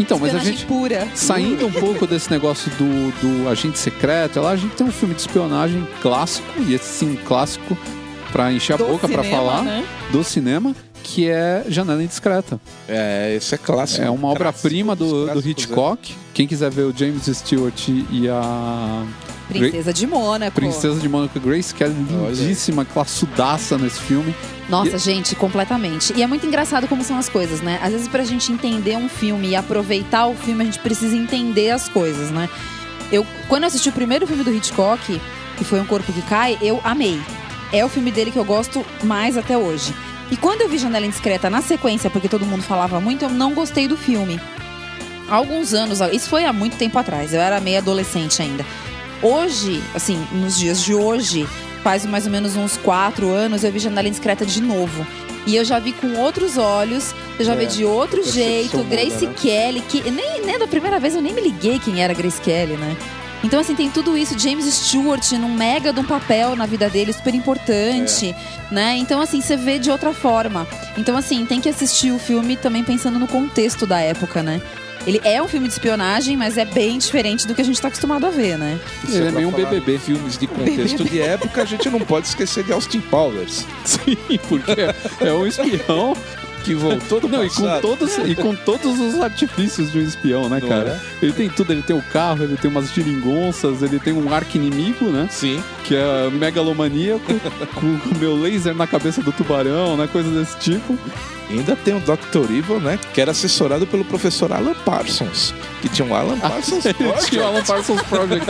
Speaker 1: Então, mas a
Speaker 3: espionagem
Speaker 1: gente
Speaker 3: pura.
Speaker 1: Saindo um pouco desse negócio do, do agente secreto, lá a gente tem um filme de espionagem clássico, e esse sim, clássico, pra encher a
Speaker 3: Do
Speaker 1: boca pra
Speaker 3: cinema,
Speaker 1: falar,
Speaker 3: né?
Speaker 1: do cinema, que é Janela Indiscreta.
Speaker 2: É, esse é clássico.
Speaker 1: É uma obra-prima do, do Hitchcock. Quem quiser ver o James Stewart e a
Speaker 3: Princesa de Mônaco.
Speaker 1: Princesa de Mônaco Grace, que é lindíssima, classudaça nesse filme.
Speaker 3: Nossa,
Speaker 1: E-
Speaker 3: gente, completamente. E é muito engraçado como são as coisas, né? Às vezes, pra gente entender um filme e aproveitar o filme, a gente precisa entender as coisas, né? Eu, quando eu assisti o primeiro filme do Hitchcock, que foi Um Corpo que Cai, eu amei. É o filme dele que eu gosto mais até hoje. E quando eu vi Janela Indiscreta na sequência, porque todo mundo falava muito, eu não gostei do filme. Há alguns anos, isso foi há muito tempo atrás, eu era meio adolescente ainda. Hoje, assim, nos dias de hoje, faz mais ou menos uns quatro anos, eu vi Janela Indiscreta de novo. E eu já vi com outros olhos, eu já
Speaker 2: É,
Speaker 3: vi de outro jeito.
Speaker 2: muda,
Speaker 3: Grace
Speaker 2: né?
Speaker 3: Kelly, que nem, nem da primeira vez eu nem me liguei quem era Grace Kelly, né? Então, assim, tem tudo isso. James Stewart num mega de um papel na vida dele, super importante, né? Então, assim, você vê de outra forma. Então, assim, tem que assistir o filme também pensando no contexto da época, né? Ele é um filme de espionagem, mas é bem diferente do que a gente tá acostumado a ver, né?
Speaker 2: Se
Speaker 1: Ele é
Speaker 2: pra
Speaker 1: meio um BBB.
Speaker 2: Filmes de contexto de época, a gente não pode esquecer de Austin Powers, [laughs]
Speaker 1: Sim, porque é um espião.
Speaker 2: Que voltou do
Speaker 1: Não, e com,
Speaker 2: passado.
Speaker 1: todos, e com todos os artifícios de um espião, né,
Speaker 2: Não
Speaker 1: cara? Ele tem tudo, ele tem o carro, ele tem umas geringonças, ele tem um arco-inimigo, né?
Speaker 2: Sim.
Speaker 1: Que é megalomaníaco, [laughs] com o meu laser na cabeça do tubarão, né? Coisa desse tipo.
Speaker 2: E ainda tem o Dr. Evil, né? Que era assessorado pelo professor Alan Parsons. Que tinha um Alan Parsons [laughs]
Speaker 1: Ele tinha o
Speaker 2: Project,
Speaker 1: Alan Parsons Project.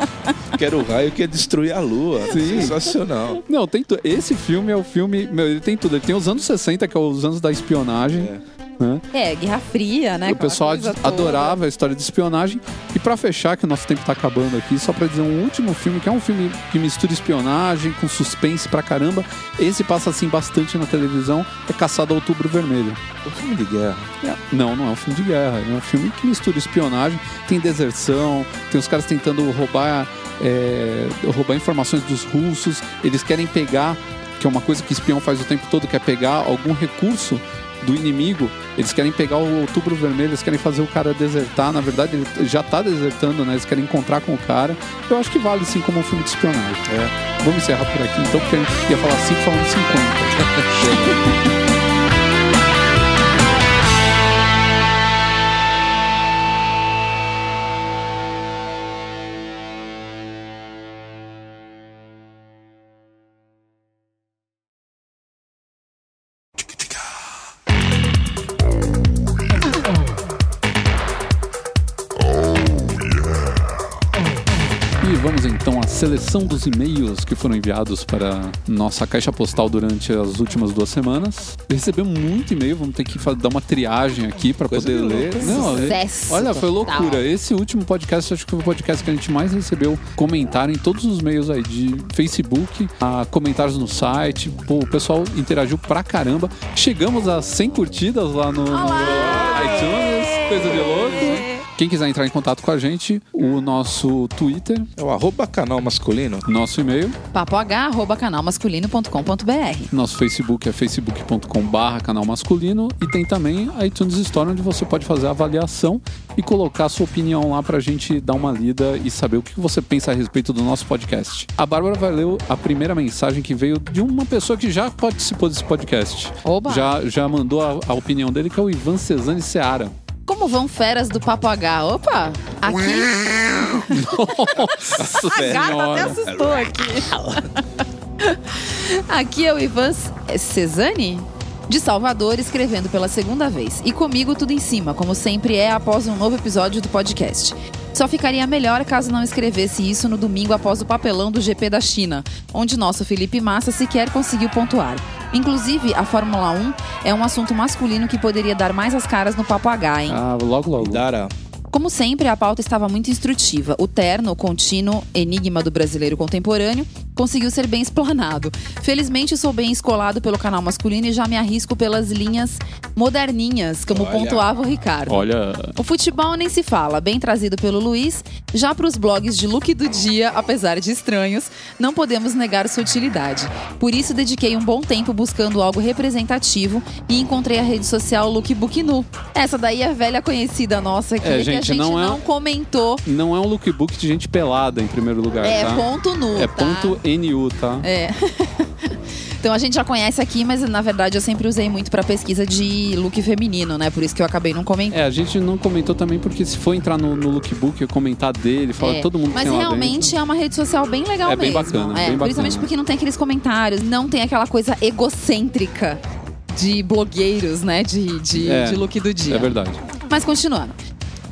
Speaker 1: [laughs]
Speaker 2: que era o raio que ia destruir a lua.
Speaker 1: Sim.
Speaker 2: Sensacional.
Speaker 1: Não, tem tu... esse filme é o filme. Meu, ele tem tudo. Ele tem os anos 60, que é os anos da espionagem.
Speaker 2: É.
Speaker 1: né?
Speaker 3: É, Guerra Fria, né?
Speaker 1: o pessoal
Speaker 3: coisa
Speaker 1: ad-
Speaker 3: toda.
Speaker 1: adorava a história de espionagem. E pra fechar, que o nosso tempo tá acabando aqui, só pra dizer um último filme, que é um filme que mistura espionagem com suspense pra caramba. Esse passa assim bastante na televisão, é Caçado Outubro Vermelho.
Speaker 2: Um filme de guerra.
Speaker 1: Não, não é um filme de guerra, é um filme que mistura espionagem, tem deserção, tem os caras tentando roubar, é, roubar informações dos russos, eles querem pegar, que é uma coisa que espião faz o tempo todo, que é pegar algum recurso do inimigo, eles querem pegar o Outubro Vermelho, eles querem fazer o cara desertar, na verdade ele já tá desertando, né? Eles querem encontrar com o cara. Eu acho que vale sim como um filme de espionagem.
Speaker 2: É.
Speaker 1: Vamos encerrar por aqui então, porque a gente ia falar 5 falando 50. Seleção dos e-mails que foram enviados para nossa caixa postal durante as últimas duas semanas. Recebemos muito e-mail, vamos ter que dar uma triagem aqui para poder
Speaker 2: de
Speaker 1: ler. Não, é-
Speaker 3: Sucesso
Speaker 1: olha, foi
Speaker 3: total.
Speaker 1: loucura. Esse último podcast, acho que foi o podcast que a gente mais recebeu comentário em todos os meios aí de Facebook, a comentários no site. Pô, o pessoal interagiu pra caramba. Chegamos a 100 curtidas lá no, no iTunes, coisa de louco. Quem quiser entrar em contato com a gente, o nosso Twitter,
Speaker 2: É o arroba canal masculino.
Speaker 1: nosso e-mail,
Speaker 3: papoh.canalmasculino.com.br
Speaker 1: nosso Facebook é facebook.com/barra canal masculino e tem também a iTunes Store onde você pode fazer a avaliação e colocar a sua opinião lá pra gente dar uma lida e saber o que você pensa a respeito do nosso podcast. A Bárbara vai ler a primeira mensagem que veio de uma pessoa que já participou desse podcast.
Speaker 3: Oba!
Speaker 1: Já, já mandou a, a opinião dele, que é o Ivan Cesani Seara.
Speaker 3: Como vão feras do Papo H? Opa! Aqui.
Speaker 2: Nossa, [laughs]
Speaker 3: A gata até assustou aqui. [laughs] aqui é o Ivan Cesani, de Salvador, escrevendo pela segunda vez. E comigo tudo em cima, como sempre é após um novo episódio do podcast. Só ficaria melhor caso não escrevesse isso no domingo após o papelão do GP da China, onde nosso Felipe Massa sequer conseguiu pontuar. Inclusive, a Fórmula 1 é um assunto masculino que poderia dar mais as caras no Papo H, hein?
Speaker 1: Ah, logo, logo.
Speaker 2: Dara.
Speaker 3: Como sempre, a pauta estava muito instrutiva. O terno, o contínuo enigma do brasileiro contemporâneo, conseguiu ser bem explanado. Felizmente, sou bem escolado pelo canal masculino e já me arrisco pelas linhas moderninhas, como
Speaker 2: Olha.
Speaker 3: pontuava o Ricardo.
Speaker 1: Olha,
Speaker 3: O futebol nem se fala, bem trazido pelo Luiz. Já para os blogs de look do dia, apesar de estranhos, não podemos negar sua utilidade. Por isso, dediquei um bom tempo buscando algo representativo e encontrei a rede social Lookbook Nu. Essa daí é a velha conhecida nossa aqui,
Speaker 1: É,
Speaker 3: que a
Speaker 1: gente,
Speaker 3: gente
Speaker 1: não
Speaker 3: não,
Speaker 1: é-
Speaker 3: comentou.
Speaker 1: não é um lookbook de gente pelada em primeiro lugar,
Speaker 3: É
Speaker 1: tá?
Speaker 3: ponto nu,
Speaker 1: É
Speaker 3: tá?
Speaker 1: ponto NU, tá?
Speaker 3: É. [laughs] Então a gente já conhece aqui, mas na verdade eu sempre usei muito pra pesquisa de look feminino, né? Por isso que eu acabei não comentando.
Speaker 1: É, a gente não comentou também porque se for entrar no, no lookbook e comentar dele, falar
Speaker 3: É,
Speaker 1: todo mundo que
Speaker 3: Mas
Speaker 1: lá
Speaker 3: realmente é uma rede social bem legal
Speaker 1: É bem
Speaker 3: mesmo.
Speaker 1: bacana,
Speaker 3: é,
Speaker 1: bem
Speaker 3: Principalmente
Speaker 1: bacana.
Speaker 3: porque não tem aqueles comentários, não tem aquela coisa egocêntrica de blogueiros, né? De, de,
Speaker 1: É,
Speaker 3: de look do dia.
Speaker 1: É verdade.
Speaker 3: Mas continuando.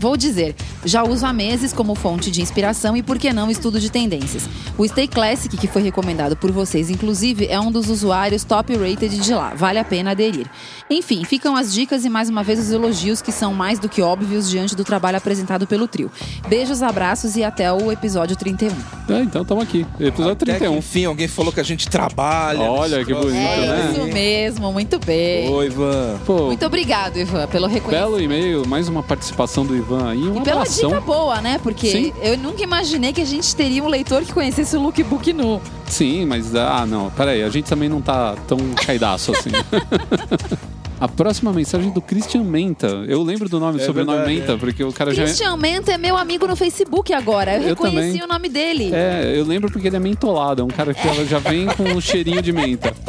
Speaker 3: Vou dizer, já uso há meses como fonte de inspiração e por que não estudo de tendências. O Stay Classic, que foi recomendado por vocês, inclusive, é um dos usuários top rated de lá. Vale a pena aderir. Enfim, ficam as dicas e mais uma vez os elogios que são mais do que óbvios diante do trabalho apresentado pelo trio. Beijos, abraços e até o episódio 31.
Speaker 1: É, então estamos aqui. Episódio
Speaker 2: Até que,
Speaker 1: 31.
Speaker 2: enfim, alguém falou que a gente trabalha.
Speaker 1: Olha, que bonito,
Speaker 3: É
Speaker 1: né?
Speaker 3: isso mesmo, muito bem.
Speaker 2: Oi, Ivan.
Speaker 1: Pô,
Speaker 3: Muito obrigado, Ivan, pelo reconhecimento.
Speaker 1: belo e-mail, mais uma participação do Ivan aí. Um
Speaker 3: E pela
Speaker 1: abração.
Speaker 3: dica boa, né? Porque
Speaker 1: Sim.
Speaker 3: eu nunca imaginei que a gente teria um leitor que conhecesse o lookbook nu.
Speaker 1: Sim, mas ah, não, peraí, a gente também não tá tão caidaço assim. [laughs] A próxima mensagem é do Christian Menta. Eu lembro do nome,
Speaker 2: É
Speaker 1: sobrenome
Speaker 2: verdade,
Speaker 1: Menta,
Speaker 2: é.
Speaker 1: porque o cara já é.
Speaker 3: Christian Menta é meu amigo no Facebook agora. Eu,
Speaker 1: Eu
Speaker 3: reconheci
Speaker 1: também.
Speaker 3: o nome dele.
Speaker 1: É, eu lembro porque ele é mentolado, é um cara que ela já vem com um cheirinho de menta. [laughs]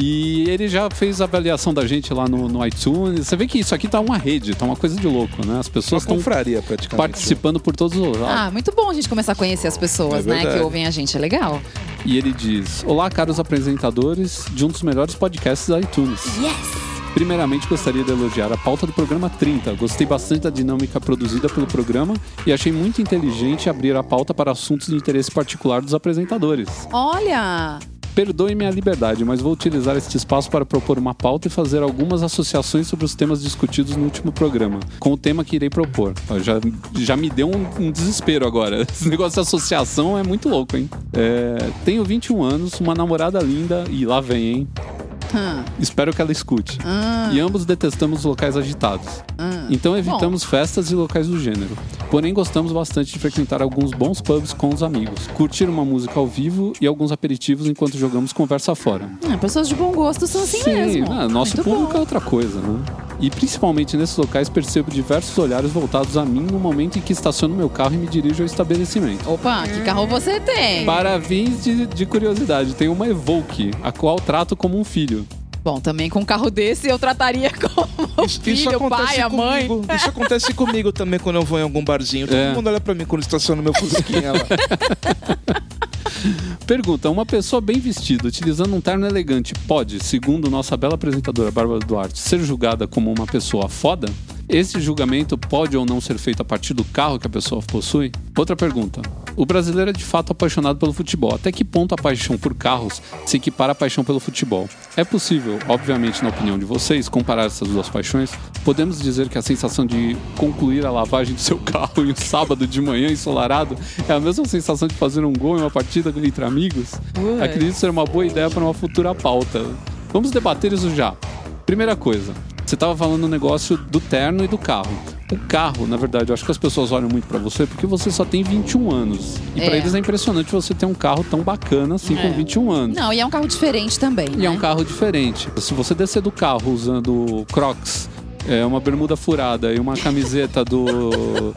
Speaker 1: E ele já fez a avaliação da gente lá no, no iTunes. Você vê que isso aqui tá uma rede, tá uma coisa de louco, né? As pessoas estão
Speaker 2: praticamente.
Speaker 1: participando por todos os lados.
Speaker 3: Ah, muito bom a gente começar a conhecer as pessoas,
Speaker 2: É
Speaker 3: né? Que ouvem a gente. É legal.
Speaker 1: E ele diz: Olá, caros apresentadores de um dos melhores podcasts da iTunes.
Speaker 3: Yes!
Speaker 1: Primeiramente, gostaria de elogiar a pauta do programa 30. Gostei bastante da dinâmica produzida pelo programa e achei muito inteligente abrir a pauta para assuntos de interesse particular dos apresentadores.
Speaker 3: Olha!
Speaker 1: Perdoe-me a liberdade, mas vou utilizar este espaço para propor uma pauta e fazer algumas associações sobre os temas discutidos no último programa, com o tema que irei propor. Já, já me deu um, um desespero agora. [laughs] Esse negócio de associação é muito louco, hein? É, tenho 21 anos, uma namorada linda, e lá vem, hein?
Speaker 3: Hum,
Speaker 1: Espero que ela escute.
Speaker 3: hum,
Speaker 1: E ambos detestamos locais agitados.
Speaker 3: hum.
Speaker 1: Então evitamos festas e locais do gênero. Porém, gostamos bastante de frequentar alguns bons pubs com os amigos, curtir uma música ao vivo e alguns aperitivos enquanto jogamos conversa fora.
Speaker 3: Pessoas de bom gosto são assim
Speaker 1: Sim,
Speaker 3: mesmo.
Speaker 1: né, nosso
Speaker 3: Muito
Speaker 1: público é
Speaker 3: bom.
Speaker 1: outra coisa, né? E principalmente nesses locais percebo diversos olhares voltados a mim no momento em que estaciono meu carro e me dirijo ao estabelecimento.
Speaker 3: Opa, que carro você tem?
Speaker 1: Para fins de, de curiosidade, tenho uma Evoque, a qual trato como um filho.
Speaker 3: Bom, também com um carro desse eu trataria [laughs] como
Speaker 2: Isso,
Speaker 3: filho,
Speaker 2: isso
Speaker 3: o
Speaker 2: acontece
Speaker 3: pai, a mãe.
Speaker 2: comigo. Isso acontece comigo também quando eu vou em algum barzinho. Todo
Speaker 1: É.
Speaker 2: mundo olha pra mim quando estaciona meu fusquinha lá. [laughs]
Speaker 1: Pergunta: uma pessoa bem vestida, utilizando um terno elegante, pode, segundo nossa bela apresentadora Bárbara Duarte, ser julgada como uma pessoa foda? Esse julgamento pode ou não ser feito a partir do carro que a pessoa possui? Outra pergunta. O brasileiro é de fato apaixonado pelo futebol. Até que ponto a paixão por carros se equipara à paixão pelo futebol? É possível, obviamente, na opinião de vocês, comparar essas duas paixões? Podemos dizer que a sensação de concluir a lavagem do seu carro em um sábado de manhã ensolarado é a mesma sensação de fazer um gol em uma partida entre amigos?
Speaker 3: Ué.
Speaker 1: Acredito ser uma boa ideia para uma futura pauta. Vamos debater isso já. Primeira coisa, você estava falando o negócio do terno e do carro. O carro, na verdade, eu acho que as pessoas olham muito pra você porque você só tem 21 anos. E
Speaker 3: É.
Speaker 1: eles é impressionante você ter um carro tão bacana assim
Speaker 3: É.
Speaker 1: com 21 anos.
Speaker 3: Não, e é um carro diferente também.
Speaker 1: E é
Speaker 3: né?
Speaker 1: um carro diferente. Se você descer do carro usando Crocs, é, uma bermuda furada e uma camiseta do.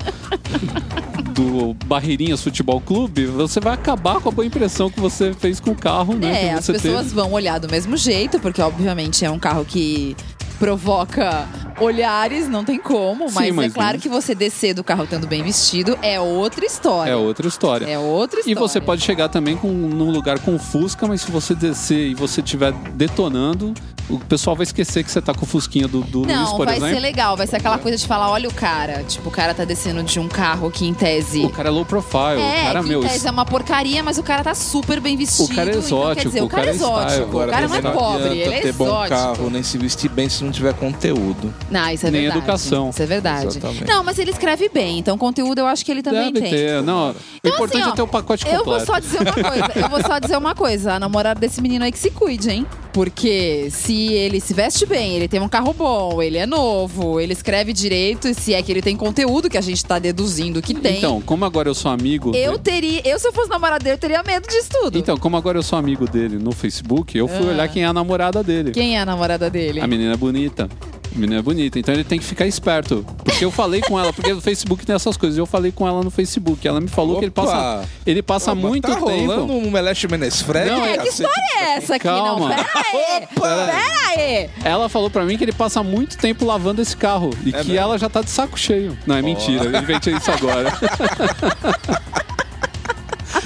Speaker 1: do Barreirinhas Futebol Clube, você vai acabar com a boa impressão que você fez com o carro, né?
Speaker 3: É, as pessoas
Speaker 1: teve.
Speaker 3: vão olhar do mesmo jeito, porque obviamente é um carro que provoca olhares, não tem como,
Speaker 1: Sim,
Speaker 3: mas, é
Speaker 1: mas
Speaker 3: claro
Speaker 1: não-
Speaker 3: que você descer do carro estando bem vestido é outra história.
Speaker 1: É outra história.
Speaker 3: É outra
Speaker 1: E
Speaker 3: história.
Speaker 1: você pode chegar também com, num lugar com Fusca, mas se você descer e você estiver detonando, o pessoal vai esquecer que você tá com o Fusquinha do, do Luiz,
Speaker 3: Não,
Speaker 1: por
Speaker 3: vai
Speaker 1: exemplo.
Speaker 3: ser legal, vai ser aquela coisa de falar, olha o cara, tipo, o cara tá descendo de um carro que em tese
Speaker 1: O cara é low profile,
Speaker 3: é,
Speaker 1: o cara,
Speaker 3: que
Speaker 1: meu.
Speaker 3: em tese é uma porcaria, mas o cara tá super bem vestido.
Speaker 1: O cara é
Speaker 3: então, quer
Speaker 1: exótico,
Speaker 3: dizer, o cara é
Speaker 1: o cara é
Speaker 3: exótico.
Speaker 1: style.
Speaker 3: o cara não é
Speaker 2: não
Speaker 3: pobre, ele é
Speaker 2: ter bom
Speaker 3: exótico.
Speaker 2: carro, nem se vestir bem se não tiver conteúdo.
Speaker 3: Não, isso é
Speaker 1: Nem
Speaker 3: verdade.
Speaker 1: educação.
Speaker 3: Isso é verdade.
Speaker 2: Exatamente.
Speaker 3: Não, mas ele escreve bem, então conteúdo eu acho que ele também
Speaker 1: Deve
Speaker 3: tem.
Speaker 1: ter. Não, o
Speaker 3: Então,
Speaker 1: importante
Speaker 3: assim, ó,
Speaker 1: é ter o pacote
Speaker 3: Eu
Speaker 1: completo.
Speaker 3: vou só dizer uma coisa. Eu vou só dizer uma coisa. A namorada desse menino aí que se cuide, hein? Porque se ele se veste bem, ele tem um carro bom, ele é novo, ele escreve direito, e se é que ele tem conteúdo que a gente tá deduzindo que tem.
Speaker 1: Então, como agora eu sou amigo.
Speaker 3: eu teria. Eu, se eu fosse namorada dele, eu teria medo disso tudo.
Speaker 1: Então, como agora eu sou amigo dele no Facebook, eu fui
Speaker 3: Ah.
Speaker 1: olhar quem é a namorada dele.
Speaker 3: Quem é a namorada dele?
Speaker 1: A menina é bonita. Menina é bonita. Então ele tem que ficar esperto. Porque eu falei com ela, porque o Facebook tem essas coisas. Eu falei com ela no Facebook. Ela me falou que ele passa,
Speaker 2: Opa!
Speaker 1: ele passa
Speaker 2: Opa,
Speaker 1: muito
Speaker 2: tá
Speaker 1: tempo.
Speaker 2: rolando um Meleste Menesfred?
Speaker 1: Não,
Speaker 3: É, que história é essa aqui?
Speaker 1: Calma.
Speaker 3: Não, pera aí. Pera aí.
Speaker 1: Ela falou pra mim que ele passa muito tempo lavando esse carro. E
Speaker 2: É
Speaker 1: que
Speaker 2: mesmo?
Speaker 1: ela já tá de saco cheio. Não, é mentira. Eu inventei isso agora. [laughs]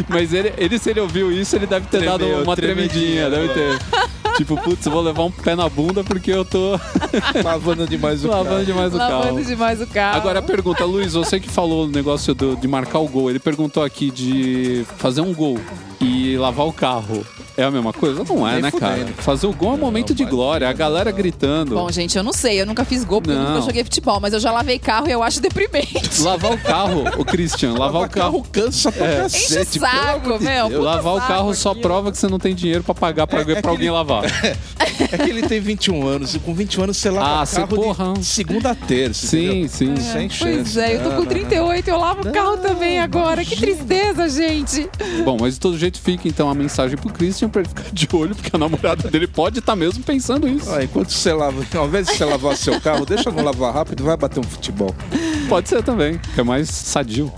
Speaker 1: Mas ele, ele, se ele ouviu isso, ele deve ter
Speaker 2: Tremeu,
Speaker 1: dado uma
Speaker 2: tremidinha.
Speaker 1: tremidinha. Deve ter. Tipo, putz, eu vou levar um pé na bunda porque eu tô [laughs]
Speaker 2: Lavando demais o
Speaker 1: lavando
Speaker 2: carro.
Speaker 1: demais o
Speaker 3: Lavando
Speaker 1: carro.
Speaker 3: demais o carro.
Speaker 1: Agora a pergunta, Luiz, você que falou o negócio do- de marcar o gol, ele perguntou aqui de fazer um gol e lavar o carro. É a mesma coisa? Não é,
Speaker 2: Nem
Speaker 1: né, cara?
Speaker 2: fudendo.
Speaker 1: Fazer o gol é um momento de glória, a galera gritando.
Speaker 3: Bom, gente, eu não sei. Eu nunca fiz gol porque eu
Speaker 1: Não.
Speaker 3: nunca joguei futebol, mas eu já lavei carro e eu acho deprimente.
Speaker 1: Lavar o carro, o Christian, lavar o carro.
Speaker 2: cansa pra
Speaker 1: É.
Speaker 2: cacete.
Speaker 3: Enche o
Speaker 2: pelo
Speaker 3: saco,
Speaker 2: amor de
Speaker 3: meu.
Speaker 2: Deus.
Speaker 3: Puta
Speaker 1: Lavar o
Speaker 3: saco
Speaker 1: carro só
Speaker 3: aquilo.
Speaker 1: prova que você não tem dinheiro pra pagar pra,
Speaker 2: É- é
Speaker 1: pra alguém lavar. [laughs]
Speaker 2: É que ele tem 21 anos e com 21 anos você lava
Speaker 1: Ah, cê
Speaker 2: carro
Speaker 1: porra.
Speaker 2: de segunda a terça.
Speaker 1: Sim,
Speaker 2: entendeu?
Speaker 1: sim.
Speaker 2: Sem chance.
Speaker 3: Pois é, eu tô
Speaker 2: Não,
Speaker 3: com
Speaker 2: não,
Speaker 3: 38, eu lavo o carro também agora. Que tristeza, gente.
Speaker 1: Bom, mas de todo jeito fica então a mensagem pro Christian pra ele ficar de olho, porque a namorada dele pode estar mesmo pensando isso.
Speaker 2: Ah, enquanto você lava, ao invés de você lavar seu carro, deixa não lavar rápido vai bater um futebol.
Speaker 1: Pode ser também, que é mais sadio.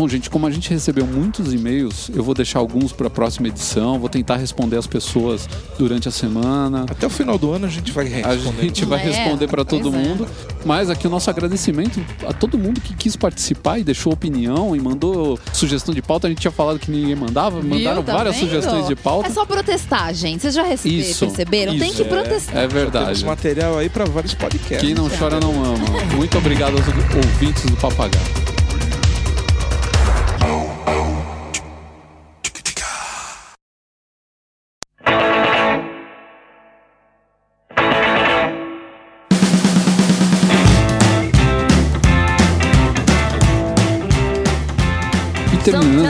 Speaker 1: Bom, gente, como a gente recebeu muitos e-mails, eu vou deixar alguns para a próxima edição, vou tentar responder as pessoas durante a semana.
Speaker 2: Até o final do ano a gente vai
Speaker 1: A
Speaker 2: responder.
Speaker 1: gente vai
Speaker 3: É,
Speaker 1: responder para todo
Speaker 3: pois é.
Speaker 1: mundo, mas aqui o nosso agradecimento a todo mundo que quis participar e deixou opinião e mandou sugestão de pauta. A gente tinha falado que ninguém mandava, mandaram
Speaker 3: Viu? Tá
Speaker 1: várias
Speaker 3: vendo?
Speaker 1: sugestões de pauta.
Speaker 3: É só protestar, gente. Vocês já receberam,
Speaker 1: Isso,
Speaker 3: perceberam? Tem
Speaker 1: isso.
Speaker 3: que protestar.
Speaker 1: É
Speaker 2: Temos
Speaker 1: verdade.
Speaker 2: material aí pra vários podcasts.
Speaker 1: Quem não chora não ama. Muito obrigado aos ouvintes do Papagaio.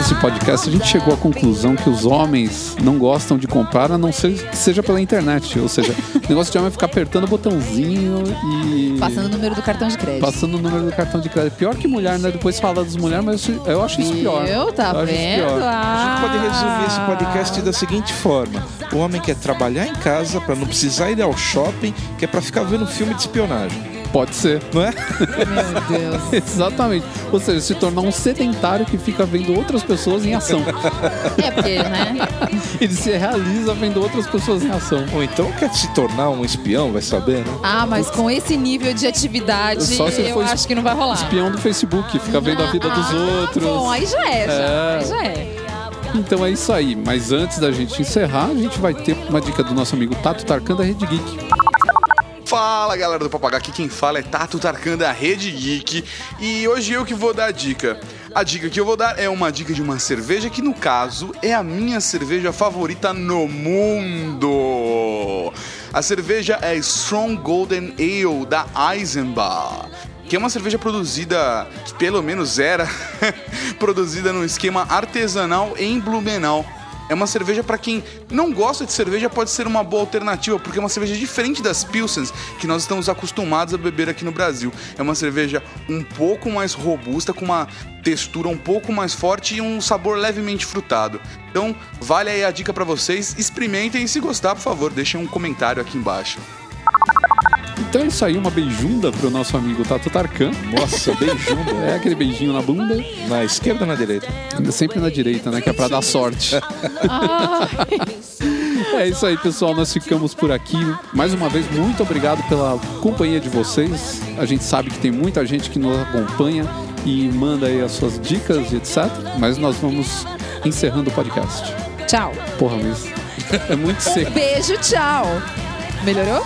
Speaker 1: Esse podcast, a gente chegou à conclusão que os homens não gostam de comprar, a não ser que seja pela internet. Ou seja, [laughs] o negócio de homem é ficar apertando o botãozinho e.
Speaker 3: Passando o número do cartão de crédito.
Speaker 1: Passando o número do cartão de crédito. Pior que mulher, né? Depois fala das mulheres, mas eu- eu acho isso pior.
Speaker 3: Viu? Tá
Speaker 1: Eu
Speaker 3: vendo?
Speaker 1: pior.
Speaker 2: A gente pode resumir esse
Speaker 3: Ah.
Speaker 2: podcast da seguinte forma: o homem quer trabalhar em casa pra não precisar ir ao shopping, que é pra ficar vendo filme de espionagem,
Speaker 1: Pode ser.
Speaker 2: não é?
Speaker 3: Meu Deus. [laughs]
Speaker 1: Exatamente. Ou seja, se tornar um sedentário que fica vendo outras pessoas em ação.
Speaker 3: É porque, né? [laughs]
Speaker 1: Ele se realiza vendo outras pessoas em ação.
Speaker 2: Ou então quer se tornar um espião, vai saber, né?
Speaker 3: Ah, mas com esse nível de atividade,
Speaker 1: Só se
Speaker 3: eu acho que não vai rolar.
Speaker 1: Espião do Facebook, fica vendo a vida dos
Speaker 3: Ah,
Speaker 1: outros.
Speaker 3: Bom, aí já é, já,
Speaker 1: É.
Speaker 3: aí já é.
Speaker 1: Então é isso aí. Mas antes da gente encerrar, a gente vai ter uma dica do nosso amigo Tato Tarkan da Rede Geek.
Speaker 5: Fala galera do Papagaio, aqui quem fala é Tato Tarkan da Rede Geek e hoje eu que vou dar a dica. A dica que eu vou dar é uma dica de uma cerveja que, no caso, é a minha cerveja favorita no mundo. A cerveja é Strong Golden Ale da Eisenbach que é uma cerveja produzida, que pelo menos era, [laughs] produzida num esquema artesanal em Blumenau. É uma cerveja para quem não gosta de cerveja, pode ser uma boa alternativa, porque é uma cerveja diferente das Pilsens que nós estamos acostumados a beber aqui no Brasil. É uma cerveja um pouco mais robusta, com uma textura um pouco mais forte e um sabor levemente frutado. Então, vale aí a dica para vocês, experimentem e se gostar, por favor, deixem um comentário aqui embaixo.
Speaker 1: Então é isso aí, uma beijunda pro nosso amigo Tato Tarkan.
Speaker 2: Nossa, beijunda.
Speaker 1: É aquele beijinho na bunda,
Speaker 2: Na esquerda ou na direita?
Speaker 1: sempre na direita, né? Que é pra dar sorte. É isso aí, pessoal. Nós ficamos por aqui. Mais uma vez, muito obrigado pela companhia de vocês. A gente sabe que tem muita gente que nos acompanha e manda aí as suas dicas e etc. Mas nós vamos encerrando o podcast.
Speaker 3: Tchau.
Speaker 1: Porra, mas é muito seco.
Speaker 3: Beijo, tchau. Melhorou?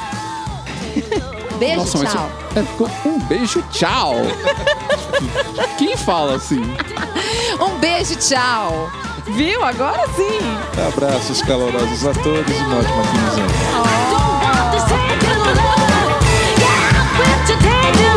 Speaker 3: Beijo,
Speaker 1: Nossa, mas
Speaker 3: tchau.
Speaker 1: é, ficou um beijo, tchau. [laughs] Quem fala assim?
Speaker 3: Um beijo, tchau. Viu? Agora sim.
Speaker 2: Abraços calorosos a todos e uma ótima quinzena.
Speaker 6: Don't